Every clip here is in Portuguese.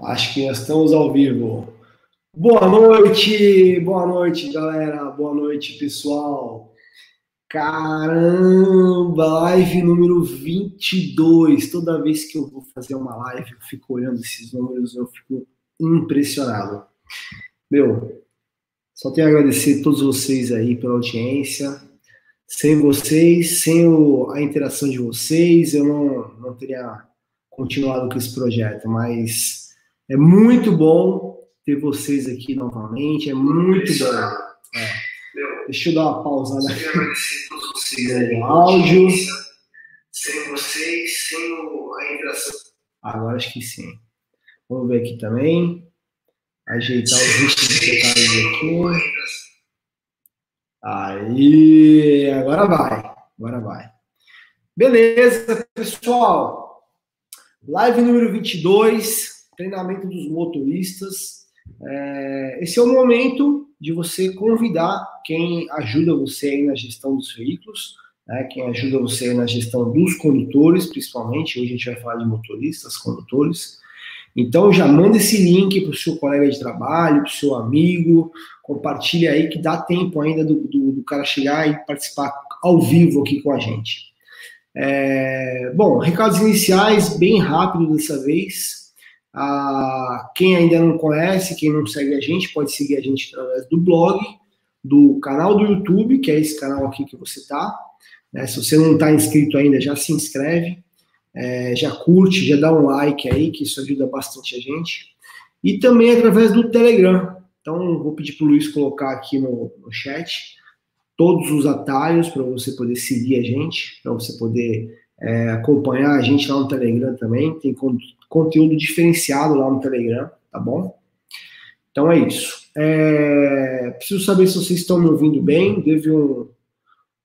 Acho que nós estamos ao vivo. Boa noite, boa noite, galera. Boa noite, pessoal. Caramba, live número 22. Toda vez que eu vou fazer uma live, eu fico olhando esses números, eu fico impressionado. Meu, só tenho a agradecer a todos vocês aí pela audiência. Sem vocês, sem o, a interação de vocês, eu não, não teria continuado com esse projeto, mas é muito bom ter vocês aqui novamente, é muito bom. É. Deixa eu dar uma pausada aqui no áudio. Sem vocês, sem a interação. Agora acho que sim. Vamos ver aqui também. Ajeitar os de detalhes aqui. Aí, agora vai. Agora vai. Beleza, pessoal. Live número 22 treinamento dos motoristas. É, esse é o momento de você convidar quem ajuda você aí na gestão dos veículos, né, quem ajuda você na gestão dos condutores, principalmente. Hoje a gente vai falar de motoristas, condutores. Então já manda esse link para o seu colega de trabalho, para o seu amigo, compartilha aí que dá tempo ainda do, do, do, cara chegar e participar ao vivo aqui com a gente. É, bom, recados iniciais, bem rápido dessa vez. Ah, quem ainda não conhece, quem não segue a gente, pode seguir a gente através do blog, do canal do YouTube, que é esse canal aqui que você está. Né? Se você não está inscrito ainda, já se inscreve, é, já curte, já dá um like aí, que isso ajuda bastante a gente. E também através do Telegram. Então, vou pedir para o Luiz colocar aqui no, no chat todos os atalhos para você poder seguir a gente, para você poder é, acompanhar a gente lá no Telegram também. Tem conteúdo diferenciado lá no Telegram, tá bom? Então é isso. É, preciso saber se vocês estão me ouvindo bem. Teve um,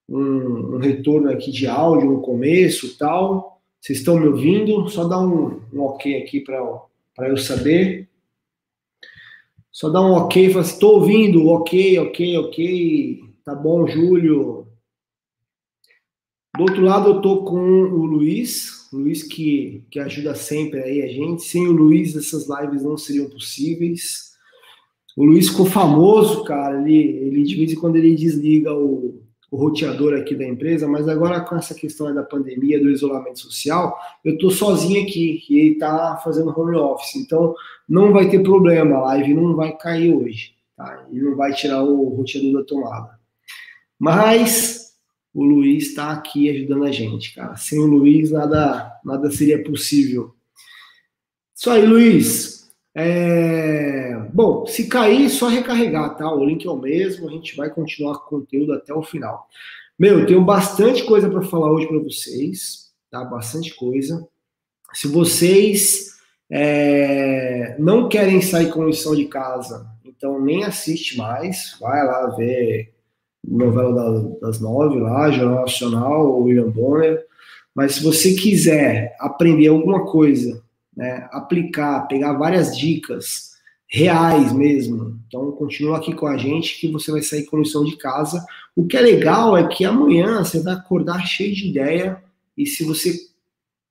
um, um retorno aqui de áudio no começo tal. Vocês estão me ouvindo? Só dá um, um ok aqui para eu saber. Só dá um ok, fala assim, estou ouvindo, ok, ok, ok. Tá bom, Júlio. Do outro lado eu tô com o Luiz, Luiz que, que ajuda sempre aí a gente. Sem o Luiz, essas lives não seriam possíveis. O Luiz ficou famoso, cara. Ele, ele de vez em quando ele desliga o, o roteador aqui da empresa, mas agora com essa questão da pandemia, do isolamento social, eu tô sozinho aqui e ele tá fazendo home office. Então não vai ter problema, a live não vai cair hoje, tá? Ele não vai tirar o roteador da tomada. Mas o Luiz está aqui ajudando a gente, cara. Sem o Luiz, nada, nada seria possível. Isso aí, Luiz. É... Bom, se cair, só recarregar, tá? O link é o mesmo, a gente vai continuar com o conteúdo até o final. Meu, eu tenho bastante coisa para falar hoje para vocês, tá? Bastante coisa. Se vocês é... não querem sair com lição de casa, então nem assiste mais, vai lá ver novela das nove lá, Jornal Nacional, William Bonner. Mas se você quiser aprender alguma coisa, né, aplicar, pegar várias dicas reais mesmo, então continua aqui com a gente que você vai sair com lição de casa. O que é legal é que amanhã você vai acordar cheio de ideia e se você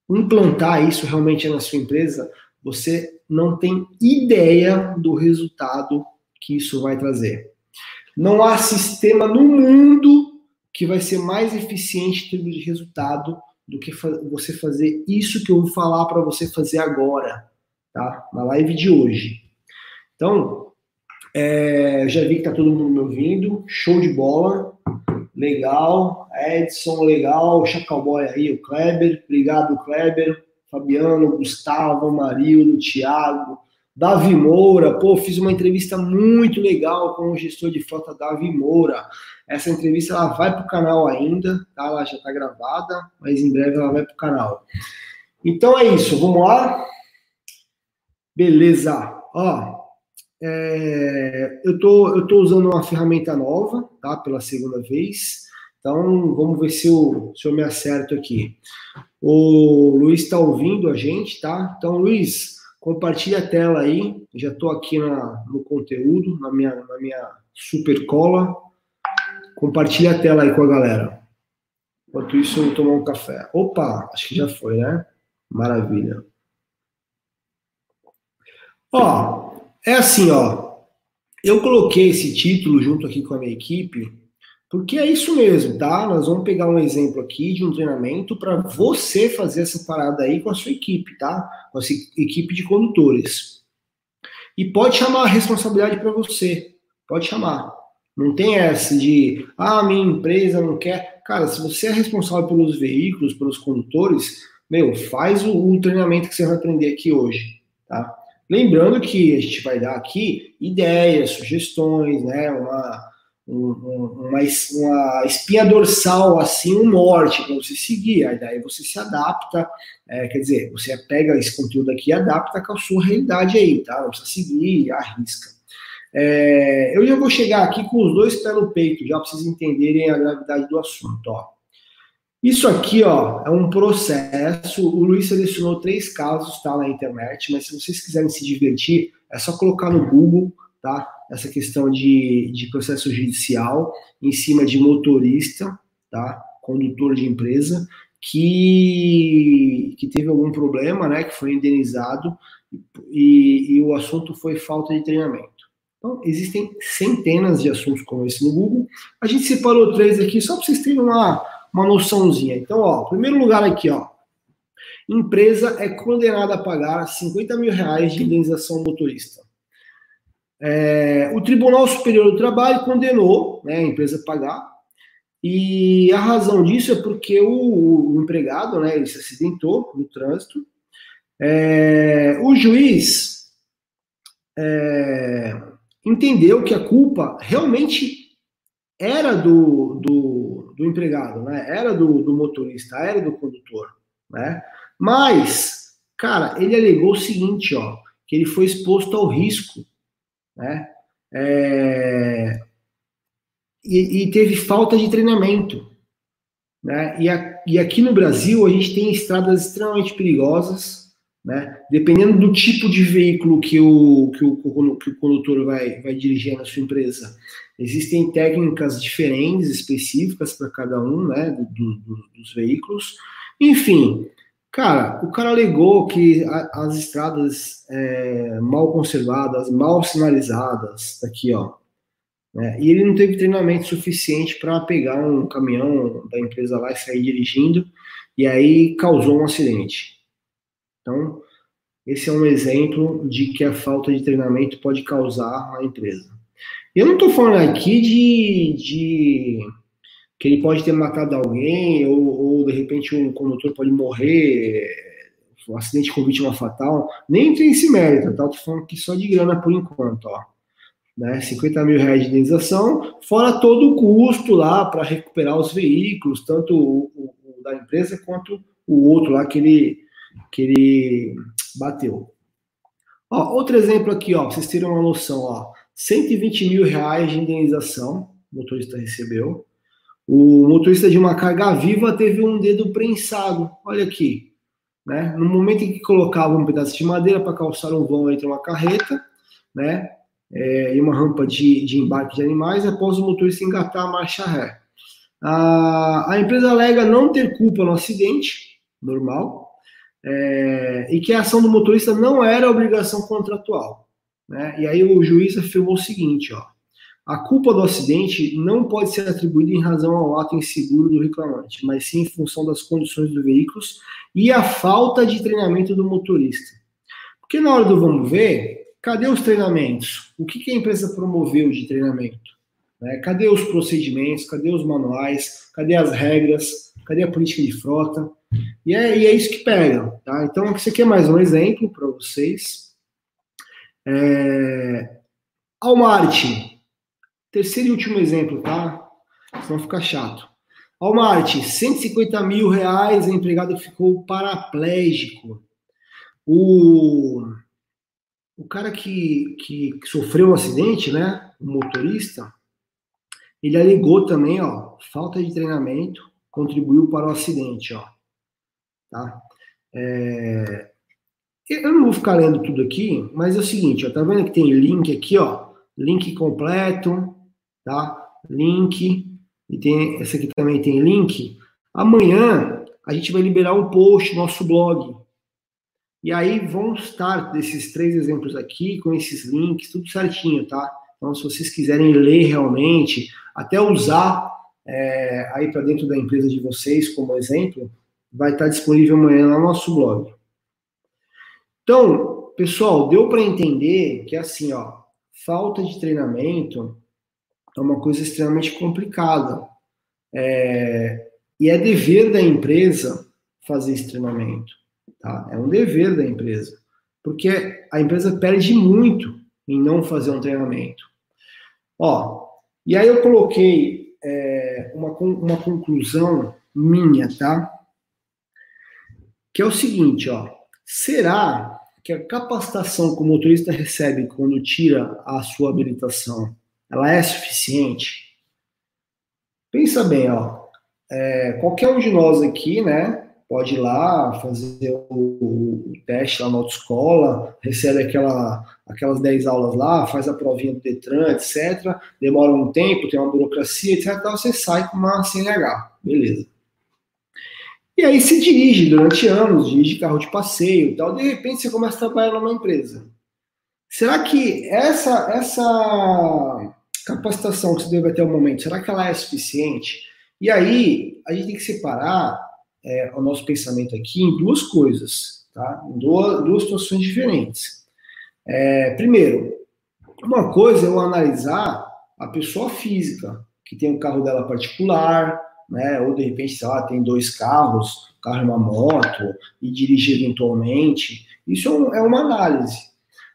implantar isso realmente na sua empresa, você não tem ideia do resultado que isso vai trazer. Não há sistema no mundo que vai ser mais eficiente em termos de resultado do que você fazer isso que eu vou falar para você fazer agora, tá? Na live de hoje. Então, é, já vi que tá todo mundo me ouvindo, show de bola, legal, Edson, legal, Chacalboy aí, o Kleber, obrigado Kleber, Fabiano, Gustavo, Marildo, Thiago, Davi Moura, pô, fiz uma entrevista muito legal com o gestor de frota Davi Moura. Essa entrevista ela vai para o canal ainda, tá? Ela já está gravada, mas em breve ela vai para o canal. Então é isso, vamos lá? Beleza. Ó, é, eu, tô, eu tô usando uma ferramenta nova, tá? Pela segunda vez. Então, vamos ver se eu, se eu me acerto aqui. O Luiz está ouvindo a gente, tá? Então, Luiz, Compartilhe a tela aí. Já estou aqui na, no conteúdo, na minha, na minha super cola. Compartilhe a tela aí com a galera. Enquanto isso, eu vou tomar um café. Opa, acho que já foi, né? Maravilha. Ó, é assim, ó. Eu coloquei esse título junto aqui com a minha equipe, porque é isso mesmo, tá? Nós vamos pegar um exemplo aqui de um treinamento para você fazer essa parada aí com a sua equipe, tá? Com a sua equipe de condutores. E pode chamar a responsabilidade para você. Pode chamar. Não tem essa de, ah, minha empresa não quer. Cara, se você é responsável pelos veículos, pelos condutores, meu, faz o, o treinamento que você vai aprender aqui hoje, tá? Lembrando que a gente vai dar aqui ideias, sugestões, né? Uma, uma, uma espinha dorsal, assim, um norte para você seguir. Aí daí você se adapta, é, quer dizer, você pega esse conteúdo aqui e adapta com a sua realidade aí, tá? Não precisa seguir, arrisca. É, eu já vou chegar aqui com os dois pés no peito, já para vocês entenderem a gravidade do assunto, ó. Isso aqui, ó, é um processo. O Luiz selecionou três casos, tá, na internet, mas se vocês quiserem se divertir, é só colocar no Google, tá? Essa questão de, de processo judicial em cima de motorista, tá? Condutor de empresa, que, que teve algum problema, né? Que foi indenizado e, e o assunto foi falta de treinamento. Então, existem centenas de assuntos como esse no Google. A gente separou três aqui só para vocês terem uma uma noçãozinha. Então, ó, primeiro lugar aqui, ó. Empresa é condenada a pagar 50 mil reais de indenização motorista. É, o Tribunal Superior do Trabalho condenou né, a empresa a pagar. E a razão disso é porque o, o empregado, né, ele se acidentou no trânsito. É, o juiz é, entendeu que a culpa realmente era do, do do empregado, né? Era do, do motorista, era do condutor, né? Mas, cara, ele alegou o seguinte, ó, que ele foi exposto ao risco, né? É... E, e, teve falta de treinamento, né? E, a, e aqui no Brasil a gente tem estradas extremamente perigosas, né? Dependendo do tipo de veículo que o, que o, que o condutor vai, vai dirigir na sua empresa, Existem técnicas diferentes, específicas para cada um, né, do, do, dos veículos. Enfim, cara, o cara alegou que a, as estradas é, mal conservadas, mal sinalizadas, aqui, ó, né, e ele não teve treinamento suficiente para pegar um caminhão da empresa lá e sair dirigindo, e aí causou um acidente. Então, esse é um exemplo de que a falta de treinamento pode causar na empresa. Eu não estou falando aqui de, de, que ele pode ter matado alguém, ou, ou de repente um condutor pode morrer, um acidente com vítima fatal. Nem tem esse mérito, tá? Estou falando aqui só de grana por enquanto, ó. Né, 50 mil reais de indenização, fora todo o custo lá para recuperar os veículos, tanto o, o, o, da empresa quanto o outro lá que ele, que ele bateu. Ó, outro exemplo aqui, ó, vocês terem uma noção, ó. 120 mil reais de indenização o motorista recebeu. O motorista de uma carga viva teve um dedo prensado. Olha aqui. Né? No momento em que colocava um pedaço de madeira para calçar um vão entre uma carreta né? É, e uma rampa de, de embarque de animais, após o motorista engatar a marcha ré. A, a empresa alega não ter culpa no acidente, normal, é, e que a ação do motorista não era obrigação contratual. Né? E aí o juiz afirmou o seguinte, ó, a culpa do acidente não pode ser atribuída em razão ao ato inseguro do reclamante, mas sim em função das condições do veículo e a falta de treinamento do motorista. Porque na hora do vamos ver, cadê os treinamentos? O que, a empresa promoveu de treinamento? Né? Cadê os procedimentos? Cadê os manuais? Cadê as regras? Cadê a política de frota? E é, e é isso que pega. Tá? Então, aqui aqui é mais um exemplo para vocês. É... Almarte, terceiro e último exemplo, tá? Senão fica chato. Almarte, 150 mil reais, a empregada ficou paraplégico. O, o cara que, que, que sofreu um acidente, né? O motorista, ele alegou também, ó, falta de treinamento contribuiu para o acidente, ó. Tá? É, eu não vou ficar lendo tudo aqui, mas é o seguinte, ó, tá vendo que tem link aqui, ó, link completo, tá? Link, e tem, essa aqui também tem link. Amanhã a gente vai liberar um post no nosso blog, E aí vão estar desses três exemplos aqui, com esses links, tudo certinho, tá? Então, se vocês quiserem ler realmente, até usar é, aí para dentro da empresa de vocês como exemplo, vai estar disponível amanhã no nosso blog. Então, pessoal, deu para entender que assim, ó, falta de treinamento é uma coisa extremamente complicada. É, e é dever da empresa fazer esse treinamento. Tá? É um dever da empresa. Porque a empresa perde muito em não fazer um treinamento. Ó, e aí eu coloquei é, uma, uma conclusão minha, tá? Que é o seguinte, ó. Será que a capacitação que o motorista recebe quando tira a sua habilitação, ela é suficiente? Pensa bem, ó. É, qualquer um de nós aqui, né, pode ir lá fazer o, o teste lá na autoescola, recebe aquela, aquelas 10 aulas lá, faz a provinha do Detran, etc. Demora um tempo, tem uma burocracia, etc. Então você sai com uma CNH, beleza. E aí se dirige durante anos, dirige carro de passeio e tal, de repente você começa a trabalhar numa empresa. Será que essa, essa capacitação que você deve até o momento, será que ela é suficiente? E aí a gente tem que separar é, o nosso pensamento aqui em duas coisas, tá? Em duas, duas situações diferentes. É, primeiro, uma coisa é eu analisar a pessoa física, que tem um carro dela particular, né? Ou de repente, sei lá, tem dois carros, um carro e uma moto, e dirige eventualmente. Isso é, é uma análise.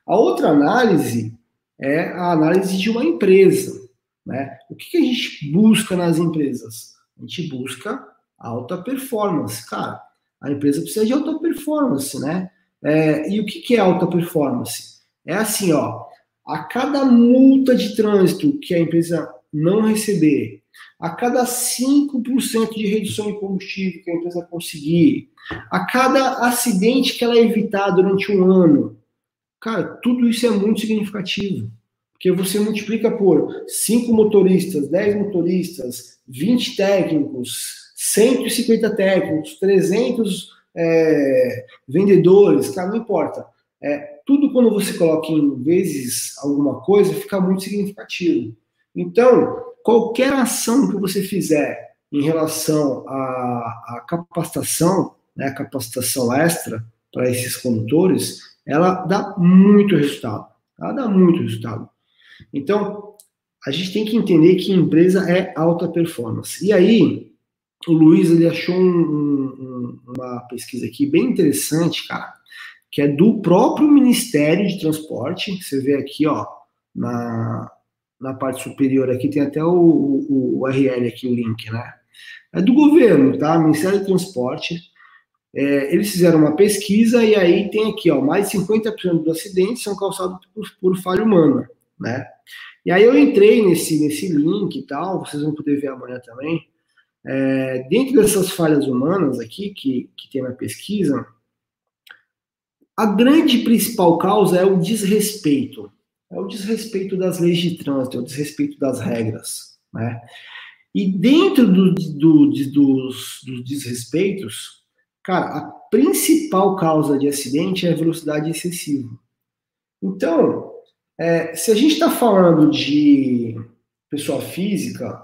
A outra análise é a análise de uma empresa. Né? O que, que a gente busca nas empresas? A gente busca alta performance. Cara, a empresa precisa de alta performance, né? É, e o que, que é alta performance? É assim, ó, a cada multa de trânsito que a empresa não receber, a cada 5% de redução em combustível que a empresa conseguir, a cada acidente que ela evitar durante um ano, cara, tudo isso é muito significativo. Porque você multiplica por 5 motoristas, 10 motoristas, 20 técnicos, 150 técnicos, 300 é, vendedores, cara, não importa. É, tudo quando você coloca em vezes alguma coisa fica muito significativo. Então, qualquer ação que você fizer em relação à, à capacitação, né, capacitação extra para esses condutores, ela dá muito resultado. Ela dá muito resultado. Então, a gente tem que entender que empresa é alta performance. E aí, o Luiz ele achou um, um, uma pesquisa aqui bem interessante, cara, que é do próprio Ministério de Transporte. Você vê aqui, ó, na, na parte superior aqui tem até o, o, o URL aqui, o link, né? É do governo, tá? Ministério de Transporte. É, eles fizeram uma pesquisa e aí tem aqui, ó, mais de 50% dos acidentes são causados por, por falha humana, né? E aí eu entrei nesse, nesse link e tal, vocês vão poder ver amanhã também. É, dentro dessas falhas humanas aqui, que, que tem na pesquisa, a grande principal causa é o desrespeito. É o desrespeito das leis de trânsito, é o desrespeito das regras. Né? E dentro do, do, dos, dos desrespeitos, cara, a principal causa de acidente é a velocidade excessiva. Então, é, se a gente está falando de pessoa física,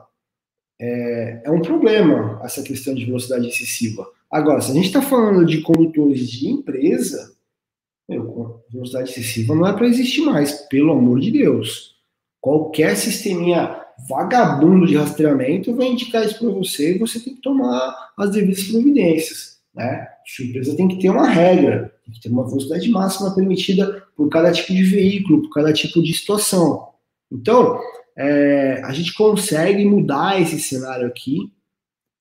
é, é um problema essa questão de velocidade excessiva. Agora, se a gente está falando de condutores de empresa, meu, velocidade excessiva não é para existir mais, pelo amor de Deus. Qualquer sisteminha vagabundo de rastreamento vai indicar isso para você e você tem que tomar as devidas providências. Né? Empresa tem que ter uma regra, tem que ter uma velocidade máxima permitida por cada tipo de veículo, por cada tipo de situação. Então, é, a gente consegue mudar esse cenário aqui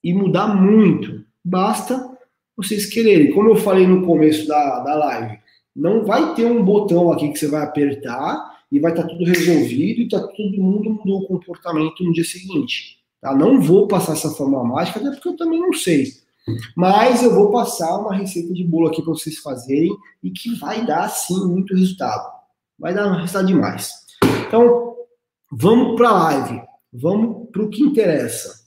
e mudar muito. Basta vocês quererem. Como eu falei no começo da, da live, não vai ter um botão aqui que você vai apertar e vai estar tá tudo resolvido e tá todo mundo mudou o comportamento no dia seguinte. Tá? Não vou passar essa forma mágica, até porque eu também não sei. Mas eu vou passar uma receita de bolo aqui para vocês fazerem e que vai dar sim muito resultado. Vai dar resultado demais. Então, Vamos para a live. Vamos para o que interessa.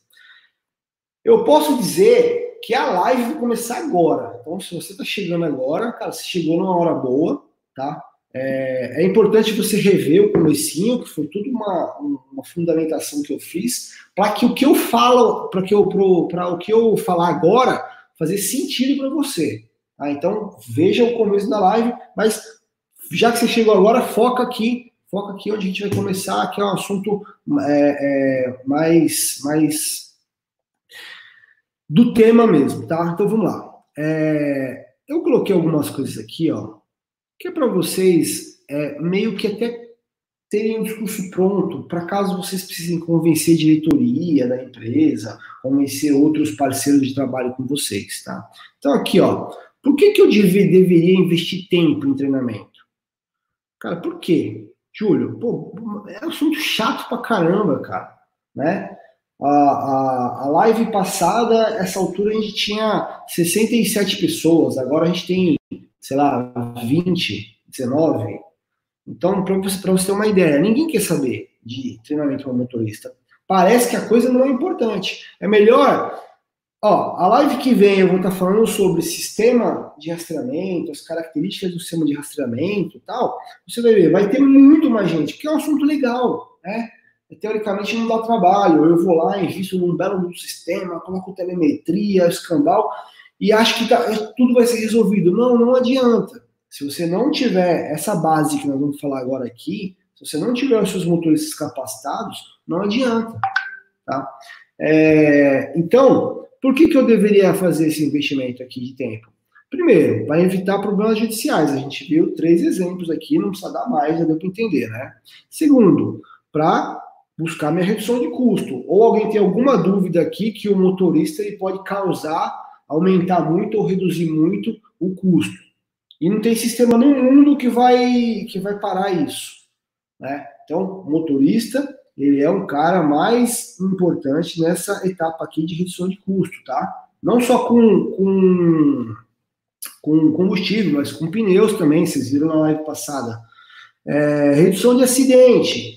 Eu posso dizer que a live vai começar agora. Então, se você está chegando agora, cara, você chegou numa hora boa, tá? É, é, importante você rever o comecinho, que foi tudo uma, uma fundamentação que eu fiz, para que o que eu falo, para que eu para o que eu falar agora fazer sentido para você. Tá? Então veja o começo da live, mas já que você chegou agora, foca aqui, foca aqui onde a gente vai começar, que é um assunto é, é, mais mais do tema mesmo, tá? Então vamos lá. É, eu coloquei algumas coisas aqui, ó que é para vocês é, meio que até terem um discurso pronto para caso vocês precisem convencer a diretoria da empresa, convencer outros parceiros de trabalho com vocês, tá? Então aqui, ó, por que, que eu deve, deveria investir tempo em treinamento? Cara, por quê? Júlio, pô, é um assunto chato pra caramba, cara, né? A, a, a live passada, essa altura, a gente tinha 67 pessoas, agora a gente tem sei lá, 20, 19. Então, para você, você ter uma ideia, ninguém quer saber de treinamento para motorista. Parece que a coisa não é importante. É melhor. Ó, a live que vem eu vou estar falando sobre sistema de rastreamento, as características do sistema de rastreamento e tal. Você vai ver, vai ter muito mais gente, que é um assunto legal, né? Teoricamente não dá trabalho. Eu vou lá, invisto num belo sistema, coloco telemetria, escambau e acho que tá, tudo vai ser resolvido. Não, não adianta. Se você não tiver essa base que nós vamos falar agora aqui, se você não tiver os seus motoristas capacitados, não adianta. Tá? É, então, por que, que eu deveria fazer esse investimento aqui de tempo? Primeiro, para evitar problemas judiciais. A gente viu três exemplos aqui, não precisa dar mais, já deu para entender, né? Segundo, para buscar minha redução de custo. Ou alguém tem alguma dúvida aqui que o motorista ele pode causar aumentar muito ou reduzir muito o custo. E não tem sistema no mundo que vai que vai parar isso, né? Então, motorista, ele é um cara mais importante nessa etapa aqui de redução de custo, tá? Não só com, com, com combustível, mas com pneus também, vocês viram na live passada. É, redução de acidente,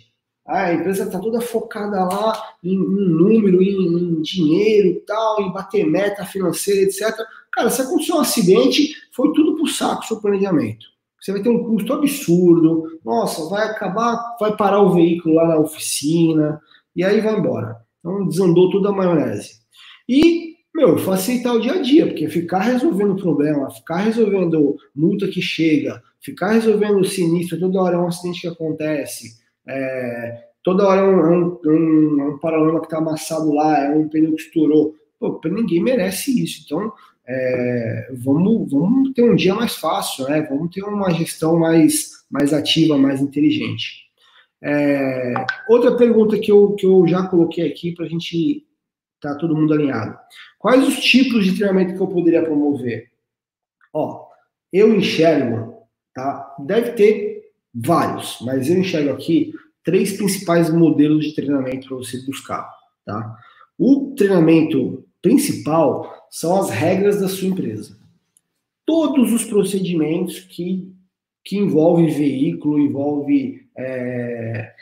a empresa está toda focada lá em, em número, em, em dinheiro tal, em bater meta financeira, etc. Cara, se acontecer um acidente, foi tudo pro saco o seu planejamento. Você vai ter um custo absurdo, nossa, vai acabar, vai parar o veículo lá na oficina, e aí vai embora. Então desandou toda a maionese. E, meu, facilitar o dia a dia, porque ficar resolvendo problema, ficar resolvendo multa que chega, ficar resolvendo sinistro, toda hora é um acidente que acontece, é, toda hora é um, é um, um, é um paralama que está amassado lá, é um pneu que estourou. Pô, ninguém merece isso. Então, é, vamos, vamos ter um dia mais fácil, né? Vamos ter uma gestão mais, mais ativa, mais inteligente. É, outra pergunta que eu, que eu já coloquei aqui para a gente estar tá todo mundo alinhado. Quais os tipos de treinamento que eu poderia promover? Ó, eu enxergo, tá? Deve ter Vários, mas eu enxergo aqui três principais modelos de treinamento para você buscar. Tá? O treinamento principal são as regras da sua empresa. Todos os procedimentos que, que envolvem veículo, envolve é,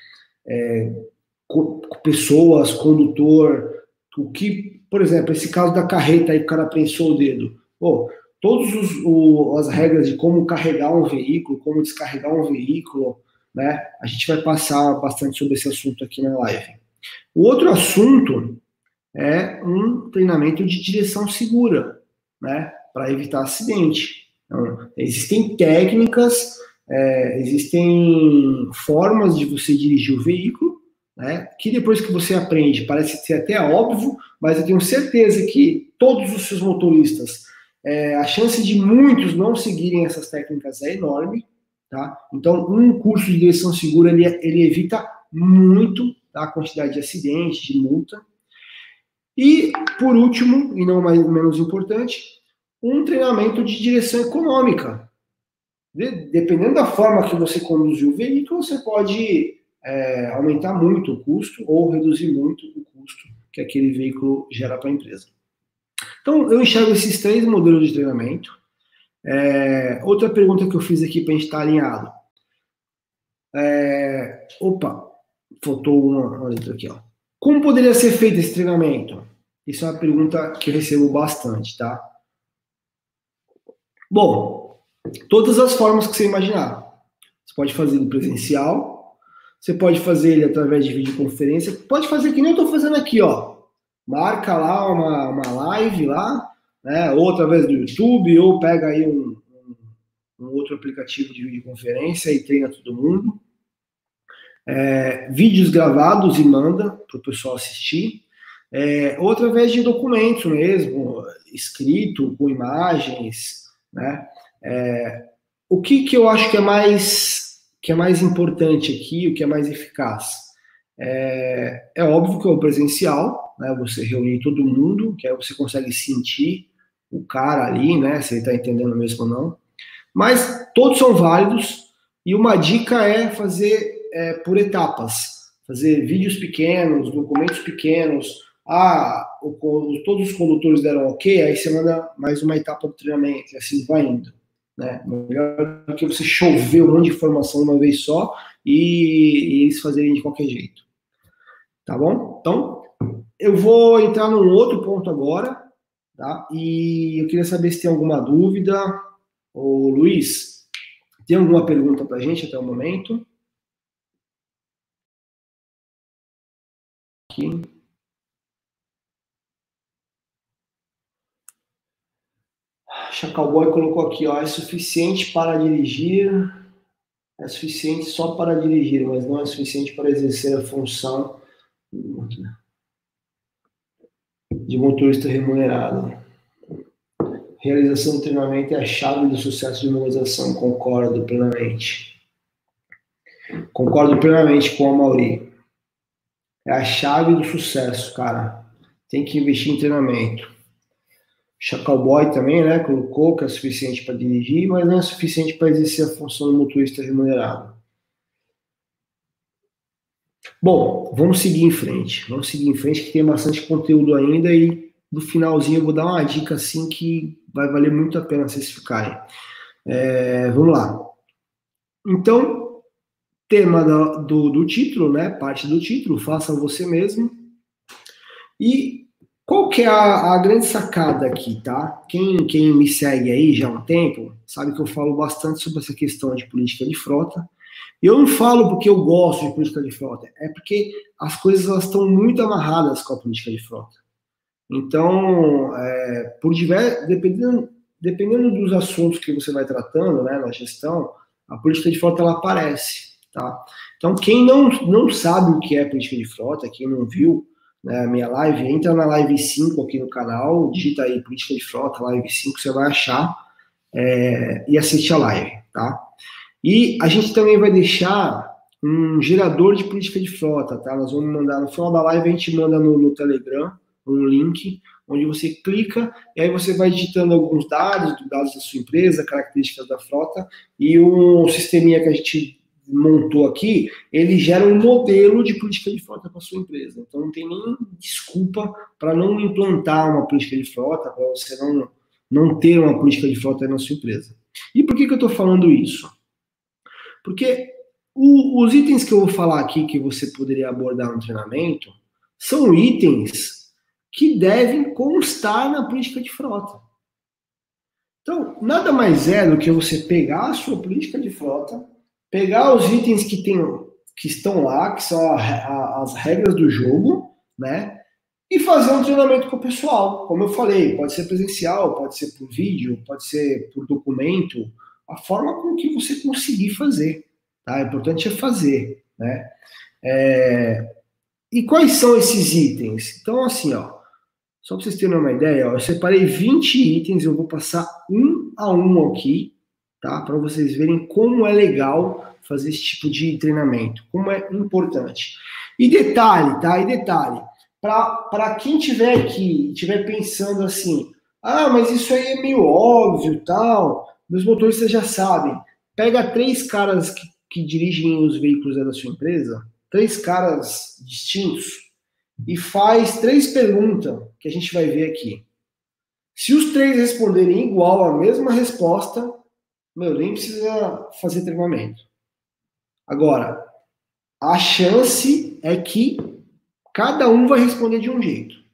é, pessoas, condutor, o que, por exemplo, esse caso da carreta aí, o cara prensou o dedo. Pô, todas as regras de como carregar um veículo, como descarregar um veículo, né? A gente vai passar bastante sobre esse assunto aqui na live. O outro assunto é um treinamento de direção segura, né? Para evitar acidente. Então, existem técnicas, é, existem formas de você dirigir o veículo, né? Que depois que você aprende, parece ser até óbvio, mas eu tenho certeza que todos os seus motoristas é, a chance de muitos não seguirem essas técnicas é enorme, tá? Então, um curso de direção segura, ele, ele evita muito tá? a quantidade de acidentes, de multa. E, por último, e não mais, menos importante, um treinamento de direção econômica. De, dependendo da forma que você conduzir o veículo, você pode é, aumentar muito o custo ou reduzir muito o custo que aquele veículo gera para a empresa. Então, eu enxergo esses três modelos de treinamento. É, outra pergunta que eu fiz aqui para a gente estar tá alinhado. É, opa, faltou uma, uma letra aqui. Ó. Como poderia ser feito esse treinamento? Isso é uma pergunta que eu recebo bastante, tá? Bom, todas as formas que você imaginar. Você pode fazer ele presencial, você pode fazer ele através de videoconferência, pode fazer que nem eu estou fazendo aqui, ó. Marca lá uma, uma live lá, né? Ou através do YouTube, ou pega aí um, um, outro aplicativo de videoconferência e treina todo mundo. É, vídeos gravados e manda para o pessoal assistir. É, ou através de documentos mesmo, escrito, com imagens, né? É, o que, que eu acho que é mais que é mais importante aqui, o que é mais eficaz? É, é óbvio que é o presencial, né? Você reunir todo mundo, que aí você consegue sentir o cara ali, né? Se ele está entendendo mesmo ou não. Mas todos são válidos e uma dica é fazer é, por etapas, fazer vídeos pequenos, documentos pequenos, ah, o, todos os condutores deram ok, aí você manda mais uma etapa do treinamento, e assim vai indo. Né? Melhor do que você chover um monte de informação uma vez só e, e eles fazerem de qualquer jeito. Tá bom? Então, eu vou entrar num outro ponto agora, tá? E eu queria saber se tem alguma dúvida. Ô, Luiz, tem alguma pergunta para a gente até o momento? Aqui. Chacalboy colocou aqui, ó, é suficiente para dirigir, é suficiente só para dirigir, mas não é suficiente para exercer a função de motorista remunerado. Realização do treinamento é a chave do sucesso de uma organização, concordo plenamente. Concordo plenamente com a Mauri. É a chave do sucesso, cara. Tem que investir em treinamento. Chacalboy também, né? Colocou que é suficiente para dirigir, mas não é suficiente para exercer a função do motorista remunerado. Bom, vamos seguir em frente. Vamos seguir em frente, que tem bastante conteúdo ainda e no finalzinho eu vou dar uma dica assim que vai valer muito a pena vocês ficarem. É, vamos lá. Então, tema do, do, título, né? Parte do título, faça você mesmo. E qual que é a, a, grande sacada aqui, tá? Quem, quem me segue aí já há um tempo, sabe que eu falo bastante sobre essa questão de política de frota. E eu não falo porque eu gosto de política de frota, é porque as coisas elas estão muito amarradas com a política de frota. Então, é, por dependendo, dependendo dos assuntos que você vai tratando, né, na gestão, a política de frota ela aparece, tá? Então, quem não, não sabe o que é política de frota, quem não viu, né, a minha live, entra na live 5 aqui no canal, digita aí política de frota, live 5, você vai achar é, e assiste a live, tá? E a gente também vai deixar um gerador de política de frota, tá? Nós vamos mandar no final da live, a gente manda no, no Telegram um link onde você clica e aí você vai digitando alguns dados, dados da sua empresa, características da frota e um sisteminha que a gente montou aqui, ele gera um modelo de política de frota para sua empresa. Então não tem nem desculpa para não implantar uma política de frota, para você não, não ter uma política de frota na sua empresa. E por que, que eu estou falando isso? Porque o, os itens que eu vou falar aqui que você poderia abordar no treinamento são itens que devem constar na política de frota. Então, nada mais é do que você pegar a sua política de frota, pegar os itens que, tem, que estão lá, que são a, a, as regras do jogo, né? E fazer um treinamento com o pessoal. Como eu falei, pode ser presencial, pode ser por vídeo, pode ser por documento, a forma com que você conseguir fazer. Tá? O importante é fazer, né? É... E quais são esses itens? Então, assim, ó, só para vocês terem uma ideia, ó, eu separei 20 itens, eu vou passar um a um aqui, tá? Para vocês verem como é legal fazer esse tipo de treinamento, como é importante. E detalhe, tá? E detalhe, para quem tiver aqui, tiver pensando assim, ah, mas isso aí é meio óbvio, tal, meus motoristas já sabem. Pega três caras que, que dirigem os veículos da sua empresa, três caras distintos, e faz três perguntas que a gente vai ver aqui. Se os três responderem igual a mesma resposta, meu, nem precisa fazer treinamento. Agora, a chance é que cada um vai responder de um jeito.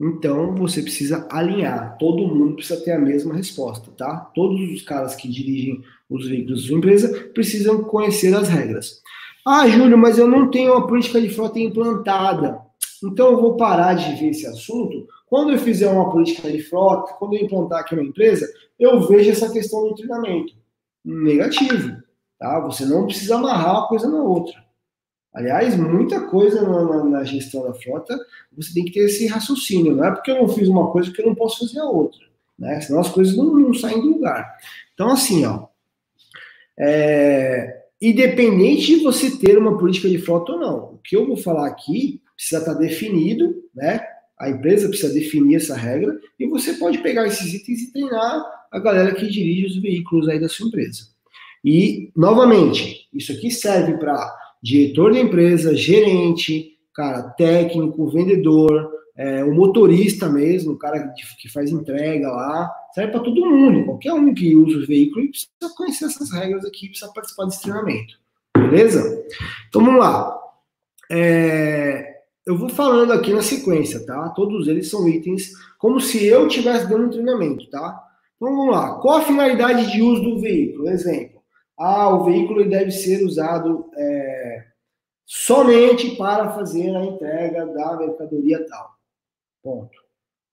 Então você precisa alinhar. Todo mundo precisa ter a mesma resposta, tá? Todos os caras que dirigem os veículos da empresa precisam conhecer as regras. Ah, Júlio, mas eu não tenho uma política de frota implantada. Então eu vou parar de ver esse assunto. Quando eu fizer uma política de frota, quando eu implantar aqui uma empresa, eu vejo essa questão do treinamento. Negativo, tá? Você não precisa amarrar uma coisa na outra. Aliás, muita coisa na, na, na, gestão da frota, você tem que ter esse raciocínio. Não é porque eu não fiz uma coisa que eu não posso fazer a outra. Né? Senão as coisas não, não saem do lugar. Então, assim, ó. É, independente de você ter uma política de frota ou não, o que eu vou falar aqui precisa estar definido, né? A empresa precisa definir essa regra e você pode pegar esses itens e treinar a galera que dirige os veículos aí da sua empresa. E, novamente, isso aqui serve para diretor da empresa, gerente, cara, técnico, vendedor, é, o motorista mesmo, o cara que faz entrega lá, serve para todo mundo, qualquer um que usa o veículo precisa conhecer essas regras aqui, precisa participar desse treinamento, beleza? Então vamos lá. É, eu vou falando aqui na sequência, tá? Todos eles são itens como se eu estivesse dando um treinamento, tá? Então vamos lá. Qual a finalidade de uso do veículo? Exemplo ah, o veículo deve ser usado é, somente para fazer a entrega da mercadoria tal. Ponto.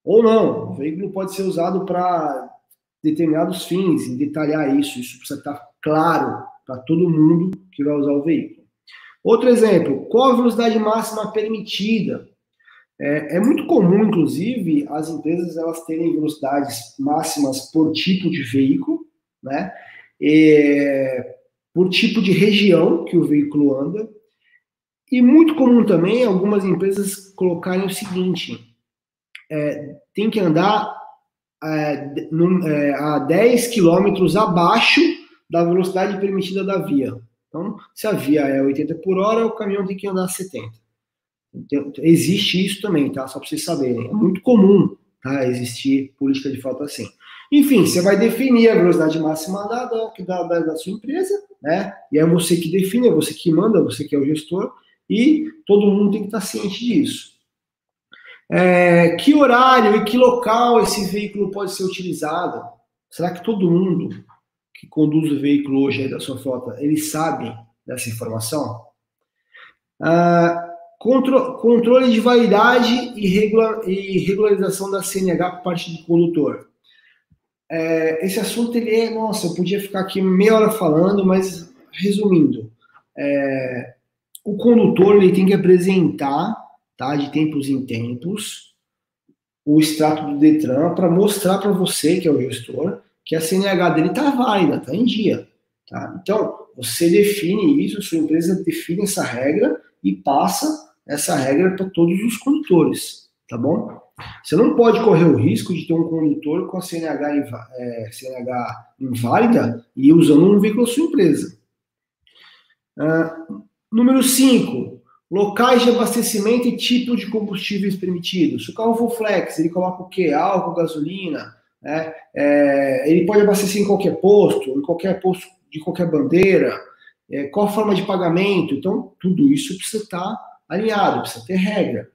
Ou não, o veículo pode ser usado para determinados fins, e detalhar isso, isso precisa estar claro para todo mundo que vai usar o veículo. Outro exemplo, qual a velocidade máxima permitida? É, é, muito comum, inclusive, as empresas elas terem velocidades máximas por tipo de veículo, né? é, por tipo de região que o veículo anda. E muito comum também algumas empresas colocarem o seguinte: é, tem que andar é, num, é, a 10 quilômetros abaixo da velocidade permitida da via. Então, se a via é 80 por hora, o caminhão tem que andar a 70. Então, existe isso também, tá? Só para vocês saberem. É muito comum tá? existir política de falta assim. Enfim, você vai definir a velocidade máxima da, da, da, sua empresa, né? E é você que define, é você que manda, você que é o gestor, e todo mundo tem que estar ciente disso. É, que horário e que local esse veículo pode ser utilizado? Será que todo mundo que conduz o veículo hoje da sua frota, ele sabe dessa informação? Ah, contro, controle de validade e, regula, e regularização da CNH por parte do condutor é, esse assunto ele é, nossa, eu podia ficar aqui meia hora falando, mas resumindo, é, o condutor ele tem que apresentar, tá, de tempos em tempos, o extrato do Detran para mostrar para você, que é o gestor, que a CNH dele está válida, está em dia. Tá? Então, você define isso, sua empresa define essa regra e passa essa regra para todos os condutores, tá bom? Você não pode correr o risco de ter um condutor com a CNH, é, CNH inválida e usando um veículo da sua empresa. Uh, número 5. Locais de abastecimento e tipo de combustíveis permitidos. Se o carro for flex, ele coloca o quê? Álcool, gasolina. Né? É, ele pode abastecer em qualquer posto, em qualquer posto de qualquer bandeira. É, qual a forma de pagamento? Então, tudo isso precisa estar alinhado, precisa ter regra.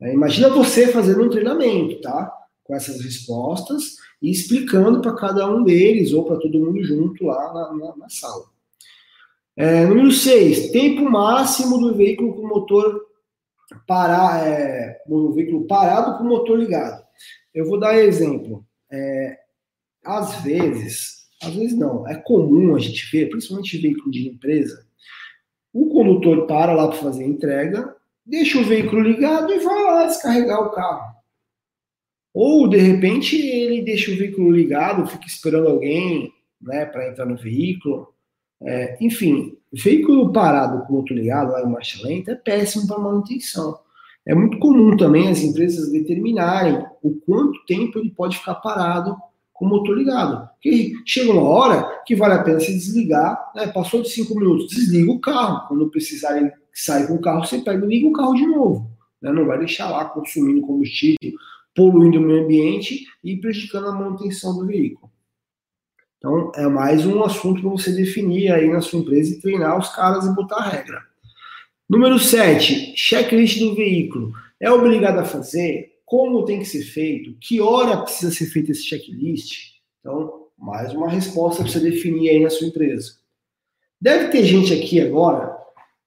É, imagina você fazendo um treinamento, tá? Com essas respostas e explicando para cada um deles ou para todo mundo junto lá na, na, na sala. É, número 6, tempo máximo do veículo com motor parar, é, o veículo parado com motor ligado. Eu vou dar exemplo. É, às vezes, às vezes não, é comum a gente ver, principalmente veículo de empresa, o condutor para lá para fazer a entrega, deixa o veículo ligado e vai lá descarregar o carro. Ou, de repente, ele deixa o veículo ligado, fica esperando alguém né, para entrar no veículo. É, enfim, veículo parado com motor ligado, lá em marcha lenta, é péssimo para manutenção. É muito comum também as empresas determinarem o quanto tempo ele pode ficar parado com o motor ligado. Porque chega uma hora que vale a pena se desligar, né? passou de cinco minutos, desliga o carro. Quando precisarem sair com o carro, você pega e liga o carro de novo. Né? Não vai deixar lá consumindo combustível, poluindo o meio ambiente e prejudicando a manutenção do veículo. Então, é mais um assunto para você definir aí na sua empresa e treinar os caras e botar a regra. Número 7, checklist do veículo. É obrigado a fazer? como tem que ser feito, que hora precisa ser feito esse checklist. Então, mais uma resposta para você definir aí na sua empresa. Deve ter gente aqui agora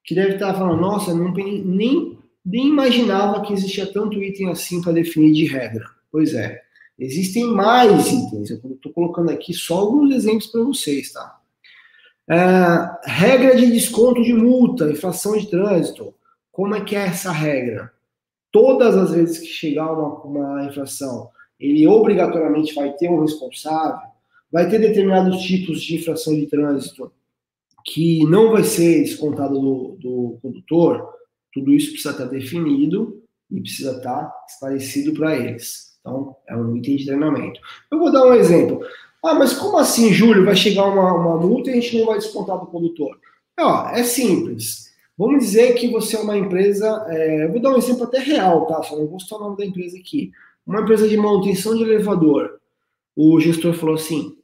que deve estar falando, nossa, não, nem, nem imaginava que existia tanto item assim para definir de regra. Pois é, existem mais itens. Eu estou colocando aqui só alguns exemplos para vocês, tá? É, regra de desconto de multa, infração de trânsito. Como é que é essa regra? Todas as vezes que chegar uma, uma infração, ele obrigatoriamente vai ter um responsável, vai ter determinados tipos de infração de trânsito que não vai ser descontado do, do condutor, tudo isso precisa estar definido e precisa estar esclarecido para eles. Então, é um item de treinamento. Eu vou dar um exemplo. Ah, mas como assim, Júlio, vai chegar uma, uma multa e a gente não vai descontar do condutor? Ó, é simples. Vamos dizer que você é uma empresa, é, vou dar um exemplo até real, tá? Só não vou citar o nome da empresa aqui. Uma empresa de manutenção de elevador. O gestor falou assim: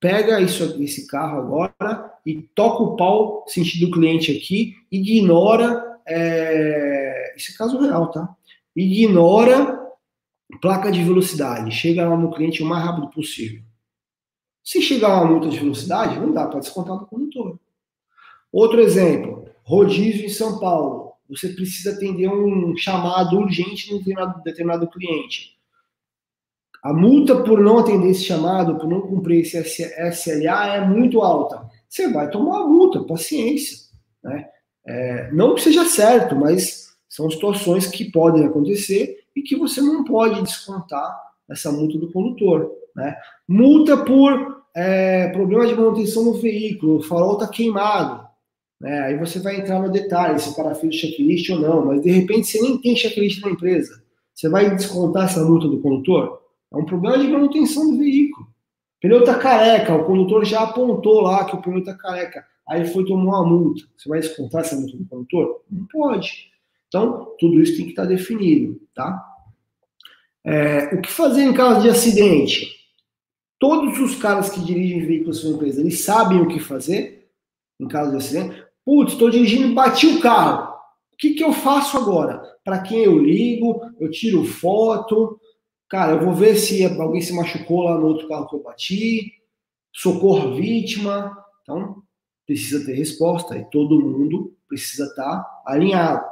pega isso, esse carro agora e toca o pau sentido cliente aqui, ignora. É, esse é caso real, tá? Ignora placa de velocidade. Chega lá no cliente o mais rápido possível. Se chegar uma multa de velocidade, não dá para descontar do condutor. Outro exemplo, rodízio em São Paulo. Você precisa atender um chamado urgente no determinado, determinado cliente. A multa por não atender esse chamado, por não cumprir esse SLA é muito alta. Você vai tomar a multa, paciência. Né? É, não que seja certo, mas são situações que podem acontecer e que você não pode descontar essa multa do condutor. Né? Multa por é, problema de manutenção no veículo, o farol está queimado. Né? Aí você vai entrar no detalhe se o cara fez checklist ou não, mas de repente você nem tem checklist na empresa. Você vai descontar essa multa do condutor? É um problema de manutenção do veículo. O pneu está careca, o condutor já apontou lá que o pneu está careca. Aí foi tomar uma multa. Você vai descontar essa multa do condutor? Não pode. Então, tudo isso tem que estar tá definido, tá? É, o que fazer em caso de acidente? Todos os caras que dirigem veículos sua empresa, eles sabem o que fazer em caso de acidente. Putz, estou dirigindo, bati o carro. O que, que eu faço agora? Para quem eu ligo? Eu tiro foto. Cara, eu vou ver se alguém se machucou lá no outro carro que eu bati. Socorro vítima. Então, precisa ter resposta e todo mundo precisa estar tá alinhado.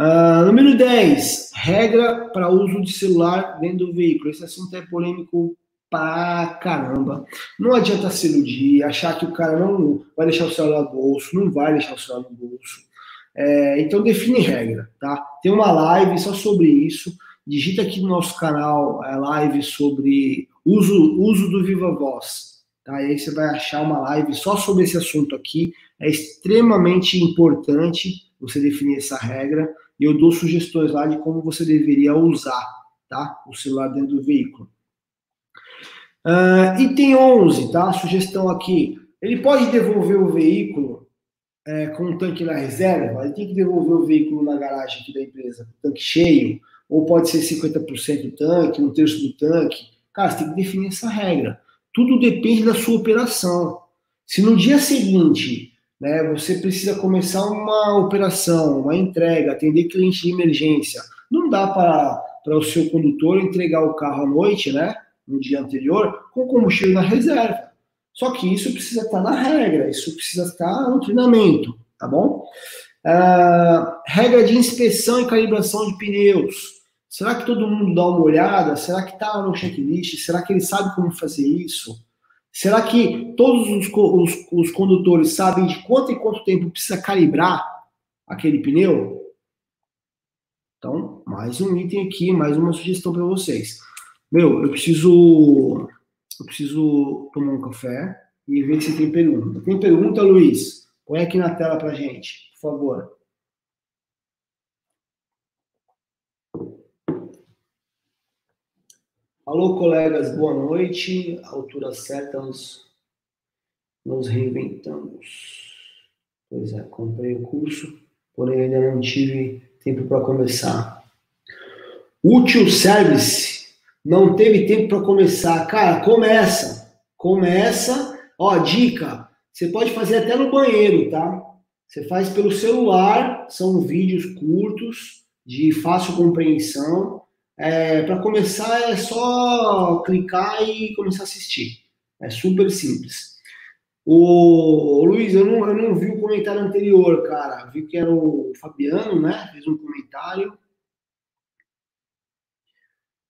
Uh, número 10, regra para uso de celular dentro do veículo. Esse assunto é polêmico pra caramba. Não adianta se iludir, achar que o cara não vai deixar o celular no bolso, não vai deixar o celular no bolso. É, então define regra, tá? Tem uma live só sobre isso. Digita aqui no nosso canal a live sobre uso, uso do Viva Voz. Tá? E aí você vai achar uma live só sobre esse assunto aqui. É extremamente importante você definir essa regra. E eu dou sugestões lá de como você deveria usar tá? o celular dentro do veículo. Uh, item 11, tá? Sugestão aqui. Ele pode devolver o veículo é, com um tanque na reserva, ele tem que devolver o veículo na garagem aqui da empresa, tanque cheio, ou pode ser 50% do tanque, um terço do tanque. Cara, você tem que definir essa regra. Tudo depende da sua operação. Se no dia seguinte né, você precisa começar uma operação, uma entrega, atender cliente de emergência, não dá para o seu condutor entregar o carro à noite, né? no dia anterior com combustível na reserva. Só que isso precisa estar na regra, isso precisa estar no treinamento, tá bom? Uh, regra de inspeção e calibração de pneus. Será que todo mundo dá uma olhada? Será que está no checklist? Será que ele sabe como fazer isso? Será que todos os, os, os condutores sabem de quanto em quanto tempo precisa calibrar aquele pneu? Então, mais um item aqui, mais uma sugestão para vocês. Meu, eu preciso. Eu preciso tomar um café e ver se tem pergunta. Tem pergunta, Luiz? Põe aqui na tela pra gente, por favor. Alô, colegas, boa noite. altura certa, nos, nos reinventamos. Pois é, comprei o curso, porém ainda não tive tempo para começar. Útil Service não teve tempo para começar. Cara, começa. Começa. Ó, dica. Você pode fazer até no banheiro, tá? Você faz pelo celular, são vídeos curtos, de fácil compreensão. É, para começar, é só clicar e começar a assistir. É super simples. O, Luiz, eu não, eu não vi o comentário anterior, cara. Vi que era o Fabiano, né? Fez um comentário.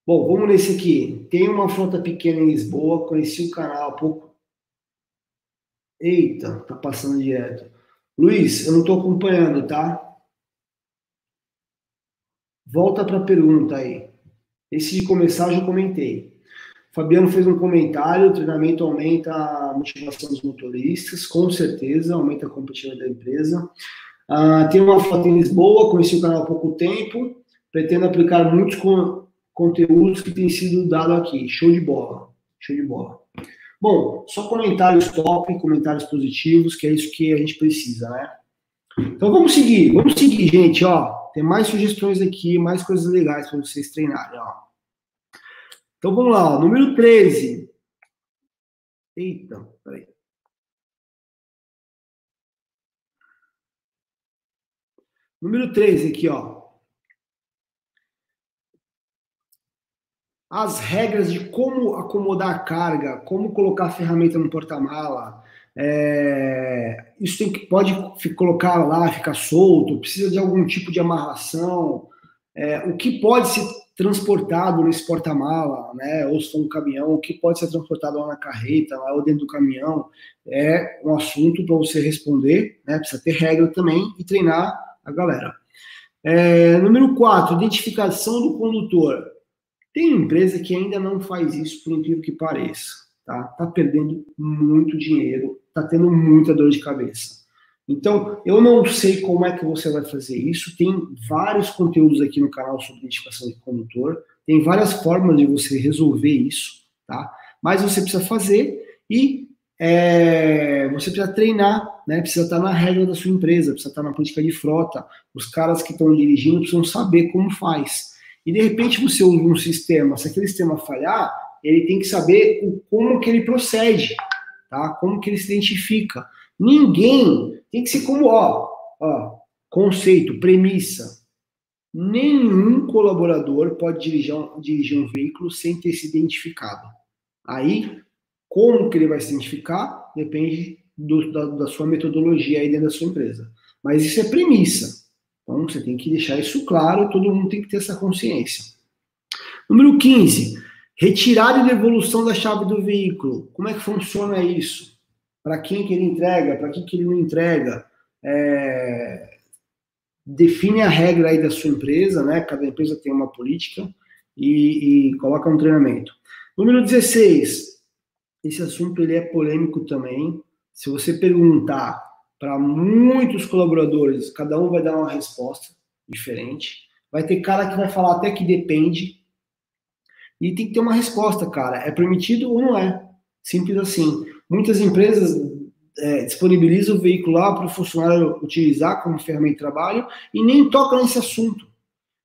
Bom, vamos nesse aqui. Tem uma frota pequena em Lisboa, conheci o canal há pouco. Eita, tá passando direto. Luiz, eu não estou acompanhando, tá? Volta para a pergunta aí. Esse de começar eu já comentei. Fabiano fez um comentário: o treinamento aumenta a motivação dos motoristas, com certeza, aumenta a competitividade da empresa. Ah, tem uma foto em Lisboa, conheci o canal há pouco tempo, pretendo aplicar muitos con conteúdos que têm sido dados aqui. Show de bola, show de bola. Bom, só comentários top, comentários positivos, que é isso que a gente precisa, né? Então vamos seguir, vamos seguir, gente, ó. Tem mais sugestões aqui, mais coisas legais para vocês treinarem, ó. Então vamos lá, ó. número 13. Eita, peraí. Número 13 aqui, ó. As regras de como acomodar a carga, como colocar a ferramenta no porta-mala, é, isso tem que pode colocar lá, ficar solto, precisa de algum tipo de amarração, é, o que pode ser transportado nesse porta-mala, né, ou se for um caminhão, o que pode ser transportado lá na carreta, lá ou dentro do caminhão, é um assunto para você responder, né, precisa ter regra também e treinar a galera. É, número 4, identificação do condutor. Tem empresa que ainda não faz isso, por incrível que pareça tá? Tá perdendo muito dinheiro, tá tendo muita dor de cabeça. Então, eu não sei como é que você vai fazer isso. Tem vários conteúdos aqui no canal sobre identificação de condutor. Tem várias formas de você resolver isso, tá? Mas você precisa fazer e é, você precisa treinar, né? Precisa estar na regra da sua empresa, precisa estar na política de frota. Os caras que estão dirigindo precisam saber como faz. E de repente você usa um sistema, se aquele sistema falhar, ele tem que saber o, como que ele procede, tá? Como que ele se identifica. Ninguém tem que ser como, ó, ó, conceito, premissa. Nenhum colaborador pode dirigir um, dirigir um veículo sem ter se identificado. Aí, como que ele vai se identificar depende do, da, da sua metodologia aí dentro da sua empresa. Mas isso é premissa. Então, você tem que deixar isso claro, todo mundo tem que ter essa consciência. Número 15. Retirada e devolução da chave do veículo. Como é que funciona isso? Para quem que ele entrega? Para quem que ele não entrega? É... Define a regra aí da sua empresa, né? Cada empresa tem uma política e, e coloca um treinamento. Número 16. Esse assunto ele é polêmico também. Se você perguntar para muitos colaboradores, cada um vai dar uma resposta diferente. Vai ter cara que vai falar até que depende, e tem que ter uma resposta, cara. É permitido ou não é? Simples assim. Muitas empresas é, disponibilizam o veículo lá para o funcionário utilizar como ferramenta de trabalho e nem tocam nesse assunto.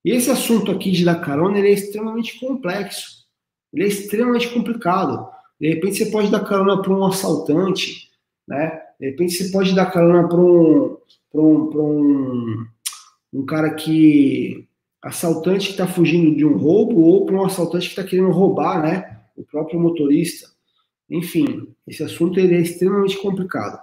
E esse assunto aqui de dar carona ele é extremamente complexo. Ele é extremamente complicado. De repente você pode dar carona para um assaltante, né? De repente você pode dar carona para um, um, um, um cara que assaltante que está fugindo de um roubo ou para um assaltante que está querendo roubar, né? O próprio motorista. Enfim, esse assunto ele é extremamente complicado.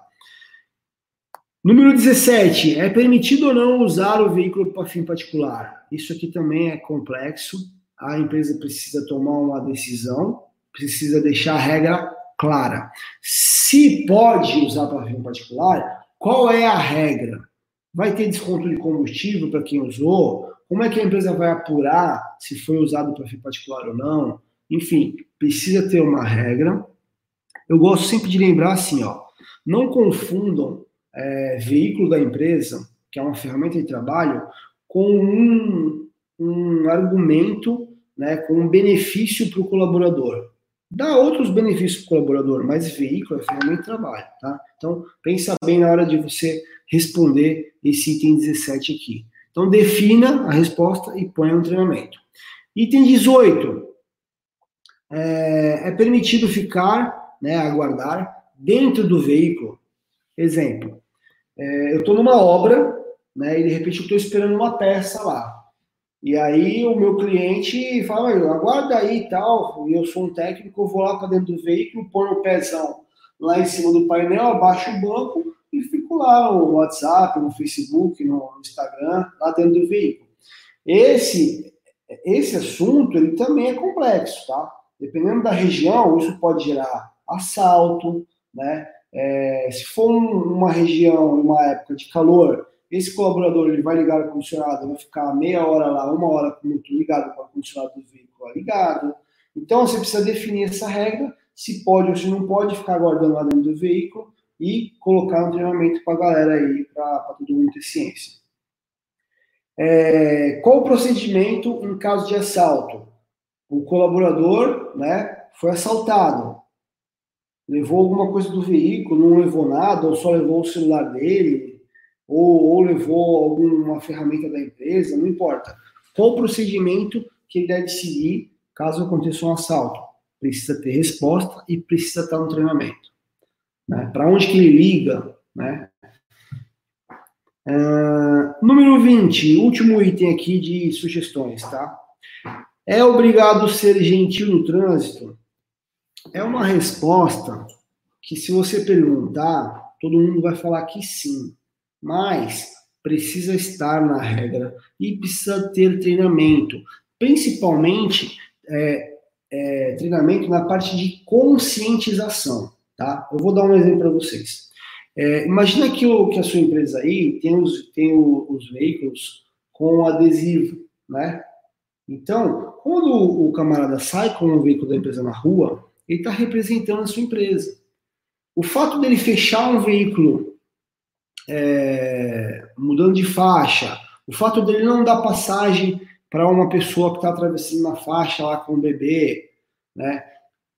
Número 17. É permitido ou não usar o veículo para fim particular? Isso aqui também é complexo. A empresa precisa tomar uma decisão, precisa deixar a regra clara. Se pode usar para fim particular, qual é a regra? Vai ter desconto de combustível para quem usou? Como é que a empresa vai apurar se foi usado para fim particular ou não? Enfim, precisa ter uma regra. Eu gosto sempre de lembrar assim, ó, não confundam é, veículo da empresa, que é uma ferramenta de trabalho, com um, um argumento, né, com um benefício para o colaborador. Dá outros benefícios para o colaborador, mas veículo é ferramenta de trabalho, tá? Então, pensa bem na hora de você responder esse item 17 aqui. Então, defina a resposta e ponha no treinamento. Item 18. É, é permitido ficar, né, aguardar dentro do veículo. Exemplo, é, eu estou numa obra, né, e de repente eu estou esperando uma peça lá. E aí o meu cliente fala, aguarda aí e tal, e eu sou um técnico, eu vou lá para dentro do veículo, ponho o pezão lá em cima do painel, abaixo o banco e fico lá no WhatsApp, no Facebook, no Instagram, lá dentro do veículo. Esse, esse assunto, ele também é complexo, tá? Dependendo da região, isso pode gerar assalto, né? É, se for um, uma região, uma época de calor, esse colaborador ele vai ligar o ar-condicionado, vai ficar meia hora lá, uma hora muito ligado com o ar-condicionado do veículo ligado. Então você precisa definir essa regra, se pode ou se não pode ficar guardando lá dentro do veículo e colocar um treinamento para a galera aí, para todo mundo ter ciência. É, qual o procedimento em caso de assalto? O colaborador né, foi assaltado, levou alguma coisa do veículo, não levou nada, ou só levou o celular dele, ou, ou levou alguma ferramenta da empresa, não importa. Qual o procedimento que ele deve seguir caso aconteça um assalto? Precisa ter resposta e precisa estar no treinamento. Né? Para onde que ele liga? Né? Uh, número 20, último item aqui de sugestões, tá? É obrigado ser gentil no trânsito? É uma resposta que, se você perguntar, todo mundo vai falar que sim mas precisa estar na regra e precisa ter treinamento, principalmente é, é, treinamento na parte de conscientização, tá? Eu vou dar um exemplo para vocês. É, imagina que, o, que a sua empresa aí tem os, tem o, os veículos com adesivo, né? Então, quando o camarada sai com o veículo da empresa na rua, ele está representando a sua empresa. O fato dele fechar um veículo é, mudando de faixa, o fato dele não dar passagem para uma pessoa que está atravessando uma faixa lá com o bebê, né?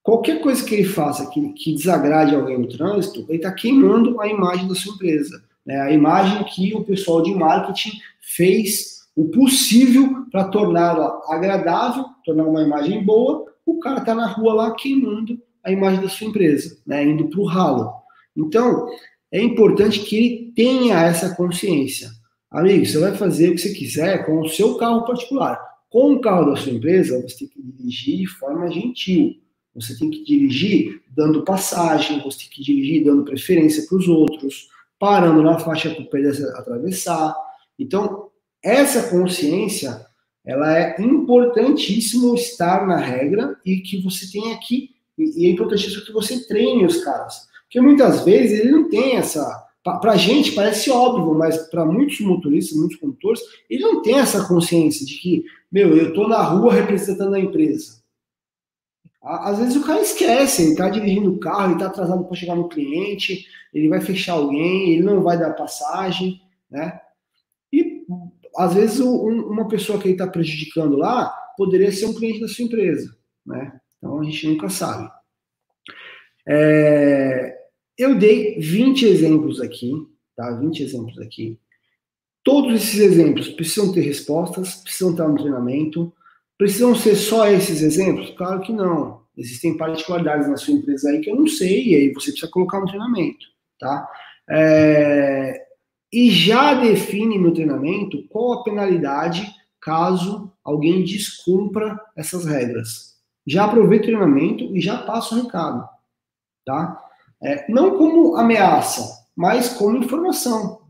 Qualquer coisa que ele faça que, que desagrade alguém no trânsito, ele está queimando a imagem da sua empresa. Né? A imagem que o pessoal de marketing fez o possível para torná-la agradável, tornar uma imagem boa, o cara está na rua lá queimando a imagem da sua empresa, né? indo para o ralo. Então, é importante que ele tenha essa consciência. Amigo, você vai fazer o que você quiser com o seu carro particular. Com o carro da sua empresa, você tem que dirigir de forma gentil. Você tem que dirigir dando passagem, você tem que dirigir dando preferência para os outros, parando na faixa para o pedestre atravessar. Então, essa consciência, ela é importantíssimo estar na regra e que você tenha aqui, e é importantíssimo que você treine os caras. Porque muitas vezes ele não tem essa. Para a gente parece óbvio, mas para muitos motoristas, muitos condutores, ele não tem essa consciência de que, meu, eu estou na rua representando a empresa. Às vezes o cara esquece, ele está dirigindo o carro, ele está atrasado para chegar no cliente, ele vai fechar alguém, ele não vai dar passagem, né? E às vezes um, uma pessoa que ele está prejudicando lá poderia ser um cliente da sua empresa, né? Então a gente nunca sabe. É, eu dei 20 exemplos aqui, tá? 20 exemplos aqui. Todos esses exemplos precisam ter respostas, precisam estar no treinamento. Precisam ser só esses exemplos? Claro que não. Existem particularidades na sua empresa aí que eu não sei, e aí você precisa colocar no treinamento, tá? É... E já define no treinamento qual a penalidade caso alguém descumpra essas regras. Já aproveita o treinamento e já passa o recado, tá? É, não como ameaça, mas como informação.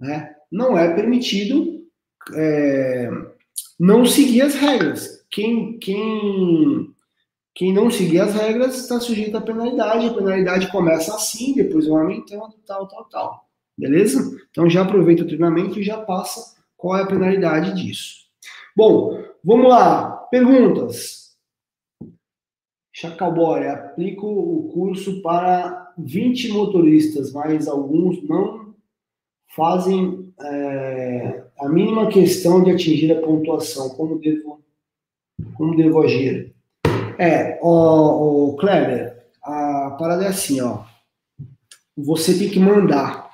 Né? Não é permitido é, não seguir as regras. Quem, quem, quem não seguir as regras está sujeito à penalidade. A penalidade começa assim, depois vai aumentando, tal, tal, tal. Beleza? Então já aproveita o treinamento e já passa qual é a penalidade disso. Bom, vamos lá. Perguntas. Chacalboy, aplico o curso para 20 motoristas, mas alguns não fazem é, a mínima questão de atingir a pontuação. Como devo, como devo agir? É, o, Kleber, a parada é assim, ó. Você tem que mandar,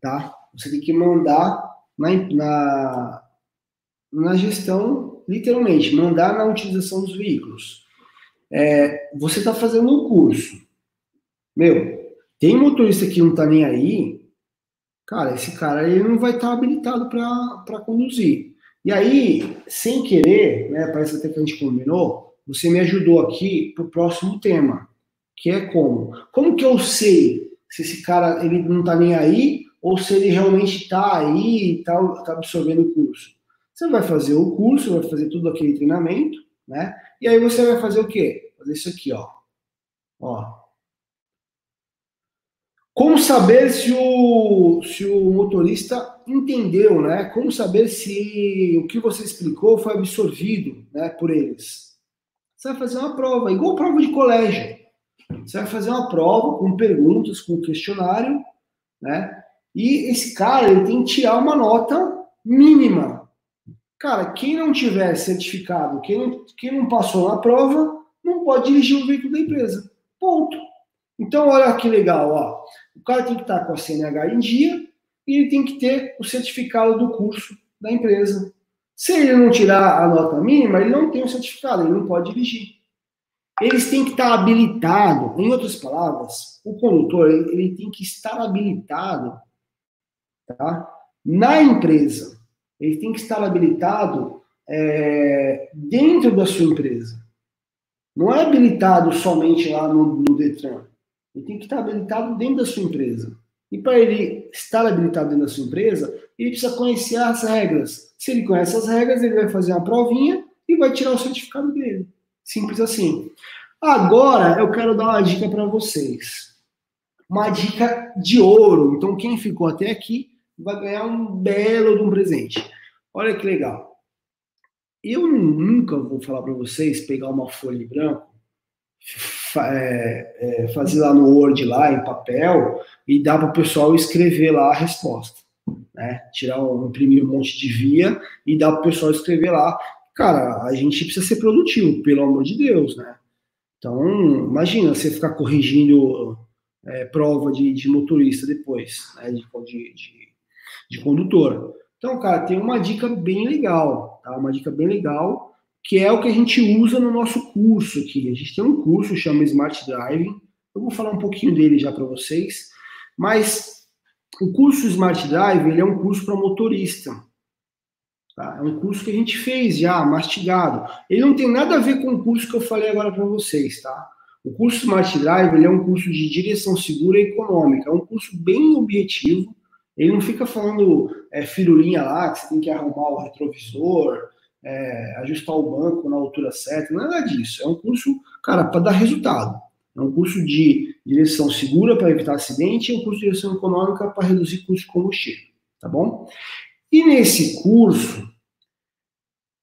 tá? Você tem que mandar na, na, na gestão, literalmente, mandar na utilização dos veículos. É, você está fazendo um curso meu, tem motorista que não tá nem aí, cara, esse cara ele não vai estar tá habilitado para conduzir. E aí, sem querer, né, parece até que a gente combinou, você me ajudou aqui para o próximo tema, que é como? Como que eu sei se esse cara ele não está nem aí ou se ele realmente está aí e está tá absorvendo o curso? Você vai fazer o curso, vai fazer tudo aquele treinamento, né? E aí você vai fazer o quê? Fazer isso aqui, ó. Ó, como saber se o, se o motorista entendeu, né? Como saber se o que você explicou foi absorvido né, por eles? Você vai fazer uma prova, igual prova de colégio. Você vai fazer uma prova com perguntas, com questionário, né? E esse cara ele tem que tirar uma nota mínima. Cara, quem não tiver certificado, quem não, quem não passou na prova, não pode dirigir o veículo da empresa. Ponto. Então, olha que legal, ó. O cara tem que estar com a CNH em dia e ele tem que ter o certificado do curso da empresa. Se ele não tirar a nota mínima, ele não tem o certificado, ele não pode dirigir. Eles têm que estar habilitado, em outras palavras, o condutor ele tem que estar habilitado tá? na empresa. Ele tem que estar habilitado é, dentro da sua empresa. Não é habilitado somente lá no, no Detran. Ele tem que estar habilitado dentro da sua empresa. E para ele estar habilitado dentro da sua empresa, ele precisa conhecer as regras. Se ele conhece as regras, ele vai fazer uma provinha e vai tirar o certificado dele. Simples assim. Agora eu quero dar uma dica para vocês. Uma dica de ouro. Então, quem ficou até aqui vai ganhar um belo de um presente. Olha que legal. Eu nunca vou falar para vocês pegar uma folha em branco é, é, fazer lá no Word, lá em papel, e dar para o pessoal escrever lá a resposta. Né? Tirar um, imprimir um monte de via e dar para o pessoal escrever lá. Cara, a gente precisa ser produtivo, pelo amor de Deus, né? Então, imagina você ficar corrigindo é, prova de, de, motorista depois, né? De, de, de, condutor. Então, cara, tem uma dica bem legal, tá? Uma dica bem legal que é o que a gente usa no nosso curso aqui. A gente tem um curso chama Smart Driving. Eu vou falar um pouquinho dele já para vocês, mas o curso Smart Driving ele é um curso para motorista. Tá? É um curso que a gente fez já, mastigado. Ele não tem nada a ver com o curso que eu falei agora para vocês, tá? O curso Smart Drive ele é um curso de direção segura e econômica. É um curso bem objetivo. Ele não fica falando é, firulinha lá, que você tem que arrumar o retrovisor, é, ajustar o banco na altura certa, nada disso. É um curso, cara, para dar resultado. É um curso de direção segura para evitar acidente e um curso de direção econômica para reduzir custo de combustível, tá bom? E nesse curso,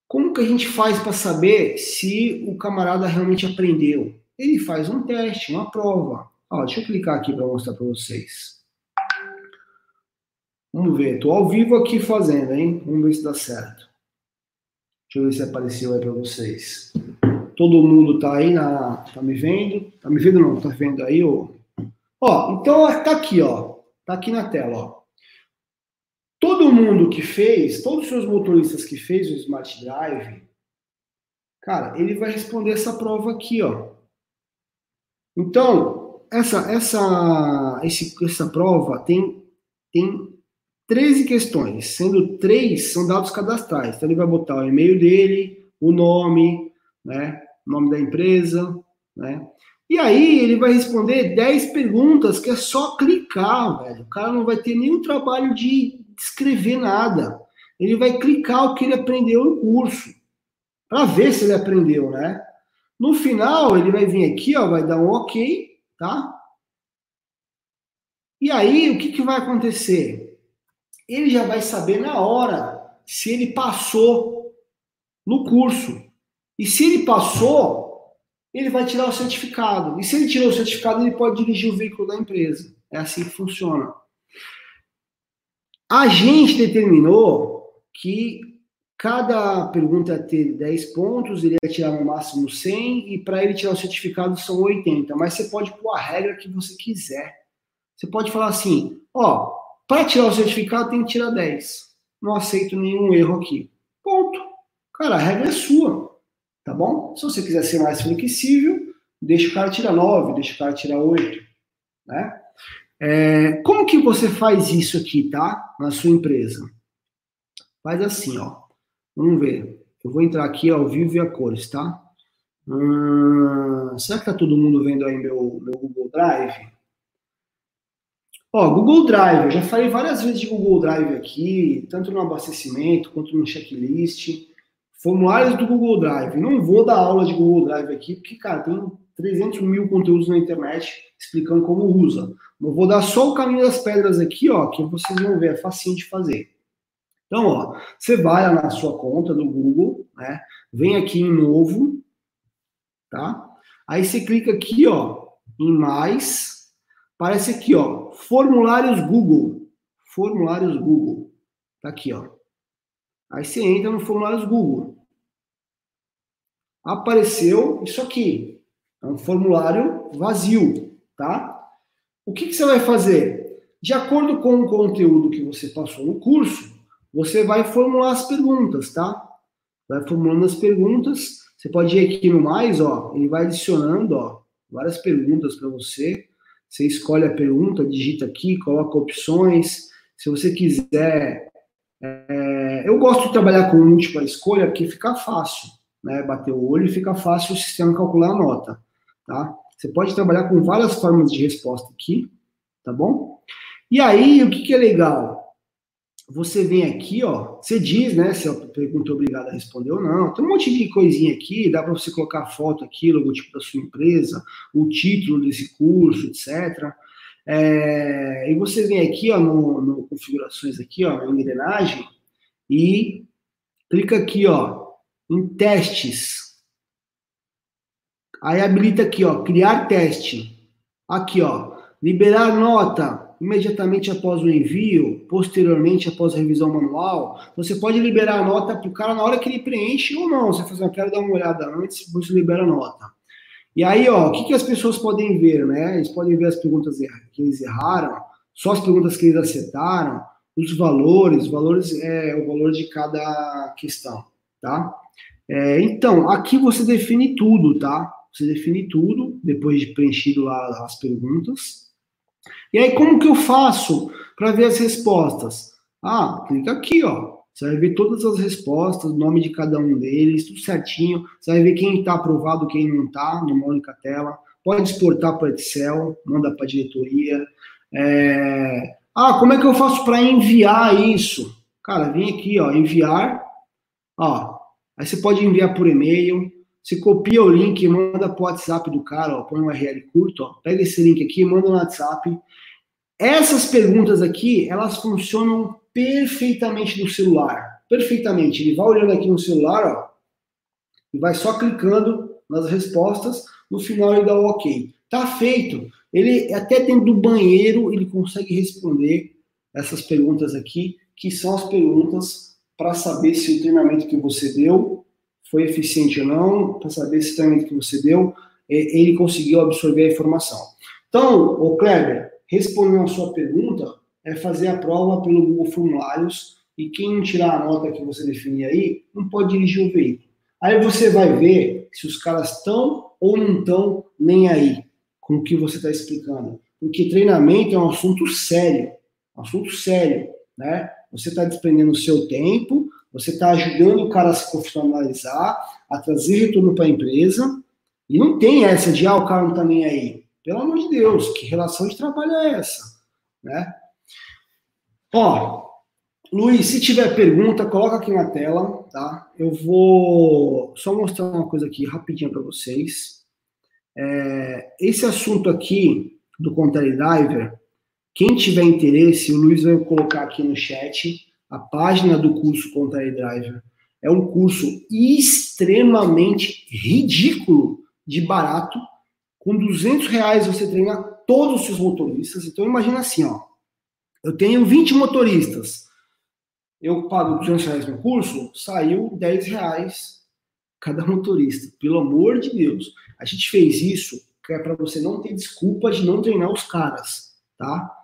como que a gente faz para saber se o camarada realmente aprendeu? Ele faz um teste, uma prova. Ó, deixa eu clicar aqui para mostrar para vocês. Vamos ver, estou ao vivo aqui fazendo, hein? Vamos ver se dá certo. Deixa eu ver se apareceu aí para vocês. Todo mundo tá aí na. Tá me vendo? Tá me vendo não? Tá vendo aí, ó? Ó, então tá aqui, ó. Tá aqui na tela, ó. Todo mundo que fez, todos os seus motoristas que fez o Smart Drive, cara, ele vai responder essa prova aqui, ó. Então, essa essa esse, essa prova tem tem 13 questões, sendo três são dados cadastrais. Então ele vai botar o e-mail dele, o nome, né, nome da empresa, né? E aí ele vai responder 10 perguntas que é só clicar, velho. O cara não vai ter nenhum trabalho de escrever nada. Ele vai clicar o que ele aprendeu no curso, para ver se ele aprendeu, né? No final, ele vai vir aqui, ó, vai dar um OK, tá? E aí, o que, que vai acontecer? Ele já vai saber na hora se ele passou no curso. E se ele passou, ele vai tirar o certificado. E se ele tirou o certificado, ele pode dirigir o veículo da empresa. É assim que funciona. A gente determinou que cada pergunta ter 10 pontos, ele ia tirar no máximo 100, e para ele tirar o certificado são 80. Mas você pode pôr a regra que você quiser. Você pode falar assim: ó, para tirar o certificado, tem que tirar 10. Não aceito nenhum erro aqui. Ponto. Cara, a regra é sua. Tá bom? Se você quiser ser mais flexível, deixa o cara tirar 9, deixa o cara tirar 8. Né? É, como que você faz isso aqui, tá? Na sua empresa? Faz assim, ó. Vamos ver. Eu vou entrar aqui ao vivo e a cores, tá? Hum, será que tá todo mundo vendo aí meu, meu Google Drive? Ó, Google Drive, eu já falei várias vezes de Google Drive aqui, tanto no abastecimento quanto no checklist. Formulários do Google Drive. Não vou dar aula de Google Drive aqui, porque, cara, tem 300 mil conteúdos na internet explicando como usa. Eu vou dar só o caminho das pedras aqui, ó, que vocês vão ver, é facinho de fazer. Então, ó, você vai lá na sua conta do Google, né? Vem aqui em novo, tá? Aí você clica aqui, ó, em mais. Parece aqui, ó, formulários Google. Formulários Google. Tá aqui, ó. Aí você entra no formulários Google. Apareceu isso aqui. É um formulário vazio, tá? O que, que você vai fazer? De acordo com o conteúdo que você passou no curso, você vai formular as perguntas, tá? Vai formulando as perguntas. Você pode ir aqui no mais, ó, ele vai adicionando, ó, várias perguntas para você. Você escolhe a pergunta, digita aqui, coloca opções. Se você quiser, é, eu gosto de trabalhar com múltipla escolha porque fica fácil, né? Bater o olho e fica fácil o sistema calcular a nota, tá? Você pode trabalhar com várias formas de resposta aqui, tá bom? E aí, o que, que é legal? Você vem aqui, ó, você diz, né, se a pergunta é obrigada a responder ou não. Tem um monte de coisinha aqui, dá para você colocar foto aqui, logotipo da sua empresa, o título desse curso, etc. É, e você vem aqui, ó, no, no configurações aqui, ó, na engrenagem, e clica aqui, ó, em testes. Aí habilita aqui, ó, criar teste. Aqui, ó, liberar nota imediatamente após o envio, posteriormente após a revisão manual, você pode liberar a nota para o cara na hora que ele preenche ou não. Você faz, eu quero dar uma olhada antes, você libera a nota. E aí, ó, o que, que as pessoas podem ver, né? Eles podem ver as perguntas que eles erraram, só as perguntas que eles acertaram, os valores, valores é o valor de cada questão, tá? É, então, aqui você define tudo, tá? Você define tudo, depois de preenchido lá as perguntas. E aí, como que eu faço para ver as respostas? Ah, clica aqui, ó. Você vai ver todas as respostas, o nome de cada um deles, tudo certinho. Você vai ver quem está aprovado, quem não está, numa única tela. Pode exportar para Excel, manda para a diretoria. É... Ah, como é que eu faço para enviar isso? Cara, vem aqui, ó, enviar. Ó, aí você pode enviar por e-mail. Você copia o link e manda para o WhatsApp do cara, ó, põe um URL curto, ó, pega esse link aqui, manda no WhatsApp. Essas perguntas aqui, elas funcionam perfeitamente no celular. Perfeitamente. Ele vai olhando aqui no celular, ó, e vai só clicando nas respostas. No final ele dá o OK. Tá feito. Ele até dentro do banheiro ele consegue responder essas perguntas aqui, que são as perguntas para saber se o treinamento que você deu foi eficiente ou não, para saber se o treinamento que você deu ele conseguiu absorver a informação. Então, o Kleber, respondendo a sua pergunta, é fazer a prova pelo Google Formulários e quem tirar a nota que você definir aí, não pode dirigir o veículo. Aí você vai ver se os caras estão ou não estão nem aí com o que você está explicando. Porque treinamento é um assunto sério, um assunto sério, né? Você está despendendo o seu tempo, você está ajudando o cara a se profissionalizar, a trazer retorno para a empresa, e não tem essa de, ah, o cara não está nem aí. Pelo amor de Deus, que relação de trabalho é essa? Né? Ó, Luiz, se tiver pergunta, coloca aqui na tela, tá? Eu vou só mostrar uma coisa aqui rapidinho para vocês. É, esse assunto aqui do Contele Diver, quem tiver interesse, o Luiz vai colocar aqui no chat a página do curso Contele Driver. É um curso extremamente ridículo de barato com 200 reais você treina todos os seus motoristas. Então imagina assim, ó. Eu tenho 20 motoristas. Eu pago 200 reais no curso, saiu 10 reais cada motorista. Pelo amor de Deus. A gente fez isso que é para você não ter desculpa de não treinar os caras, tá?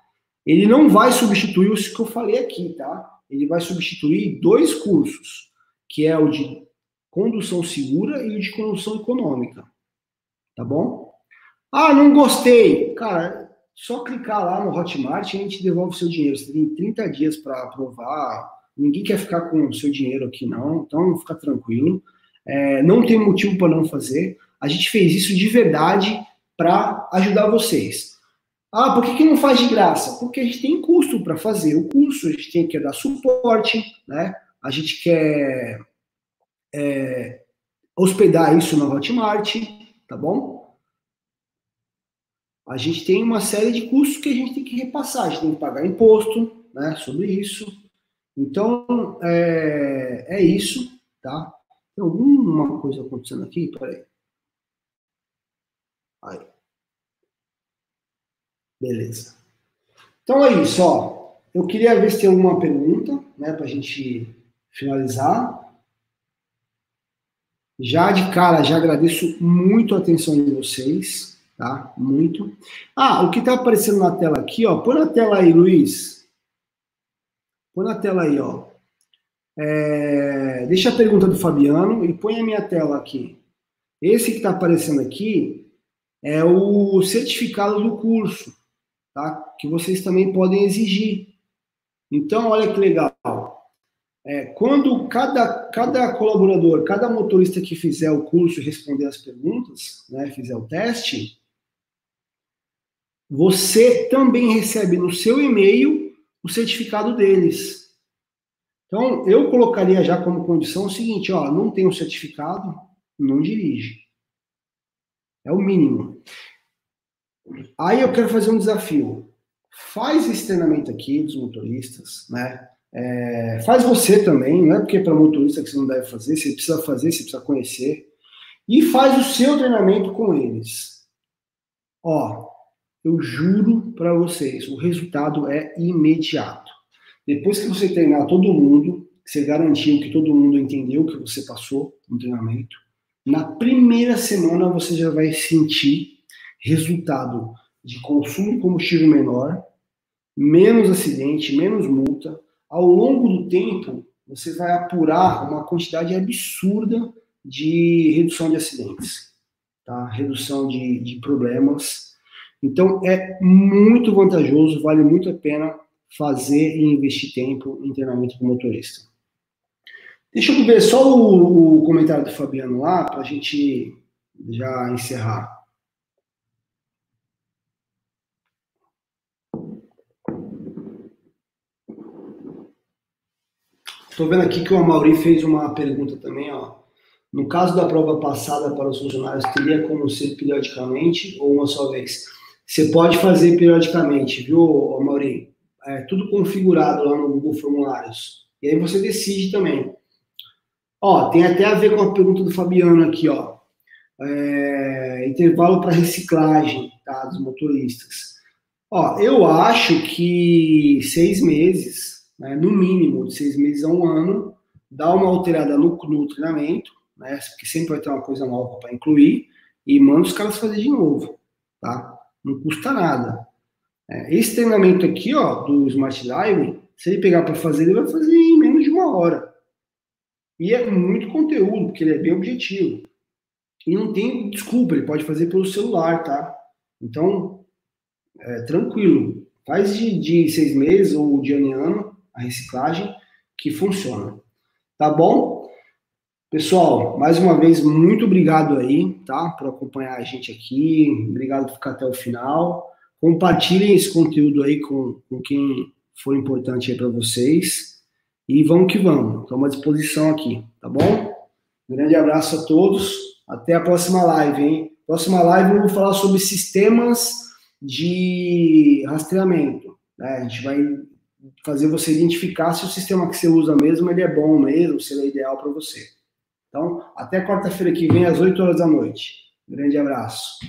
Ele não vai substituir o que eu falei aqui, tá? Ele vai substituir dois cursos, que é o de condução segura e o de condução econômica. Tá bom? Ah, não gostei. Cara, só clicar lá no Hotmart e a gente devolve o seu dinheiro. Você tem 30 dias para aprovar, Ninguém quer ficar com o seu dinheiro aqui, não. Então, fica tranquilo. É, não tem motivo para não fazer. A gente fez isso de verdade para ajudar vocês. Ah, por que, que não faz de graça? Porque a gente tem custo para fazer o curso, a gente tem que dar suporte, né? A gente quer é, hospedar isso na Hotmart, tá bom? A gente tem uma série de custos que a gente tem que repassar, a gente tem que pagar imposto, né, sobre isso. Então, é, é isso, tá? Tem alguma coisa acontecendo aqui? Peraí. Aí. Beleza. Então é isso, ó. Eu queria ver se tem alguma pergunta, né, para a gente finalizar. Já de cara, já agradeço muito a atenção de vocês, tá? Muito. Ah, o que está aparecendo na tela aqui, ó. Põe na tela aí, Luiz. Põe na tela aí, ó. É, deixa a pergunta do Fabiano e põe a minha tela aqui. Esse que está aparecendo aqui é o certificado do curso, tá? Que vocês também podem exigir. Então, olha que legal. É, quando cada, cada colaborador, cada motorista que fizer o curso e responder as perguntas, né, fizer o teste, você também recebe no seu e-mail o certificado deles. Então, eu colocaria já como condição o seguinte, ó, não tem um certificado, não dirige. É o mínimo. Aí eu quero fazer um desafio. Faz esse treinamento aqui dos motoristas, né? É, faz você também, não é porque é para motorista que você não deve fazer, você precisa fazer, você precisa conhecer. E faz o seu treinamento com eles. Ó, eu juro para vocês, o resultado é imediato. Depois que você treinar todo mundo, você garantiu que todo mundo entendeu o que você passou no treinamento, na primeira semana você já vai sentir resultado de consumo de combustível menor, menos acidente, menos multa. Ao longo do tempo, você vai apurar uma quantidade absurda de redução de acidentes, tá? redução de, de problemas. Então, é muito vantajoso, vale muito a pena fazer e investir tempo em treinamento com motorista. Deixa eu ver só o, o comentário do Fabiano lá, para a gente já encerrar. Estou vendo aqui que o Amauri fez uma pergunta também, ó. No caso da prova passada para os funcionários, teria como ser periodicamente ou uma só vez? Você pode fazer periodicamente, viu, Amauri? é, tudo configurado lá no Google Formulários. E aí você decide também. Ó, tem até a ver com a pergunta do Fabiano aqui, ó. É, intervalo para reciclagem tá, dos motoristas. Ó, eu acho que seis meses, né, no mínimo de seis meses a um ano, dá uma alterada no, no treinamento, né, porque sempre vai ter uma coisa nova para incluir, e manda os caras fazer de novo, tá? Não custa nada. É, esse treinamento aqui, ó, do Smart Live, se ele pegar para fazer, ele vai fazer em menos de uma hora. E é muito conteúdo, porque ele é bem objetivo. E não tem desculpa, ele pode fazer pelo celular, tá? Então, é, tranquilo. Faz de, de seis meses ou de ano em ano a reciclagem que funciona. Tá bom? Pessoal, mais uma vez, muito obrigado aí, tá? Por acompanhar a gente aqui. Obrigado por ficar até o final. Compartilhem esse conteúdo aí com, com quem for importante aí para vocês. E vamos que vamos. Estamos à disposição aqui, tá bom? Grande abraço a todos. Até a próxima live, hein? Próxima live eu vou falar sobre sistemas de rastreamento. Né? A gente vai fazer você identificar se o sistema que você usa mesmo ele é bom mesmo, se ele é ideal para você. Então, até quarta-feira que vem, às 8 horas da noite. Grande abraço.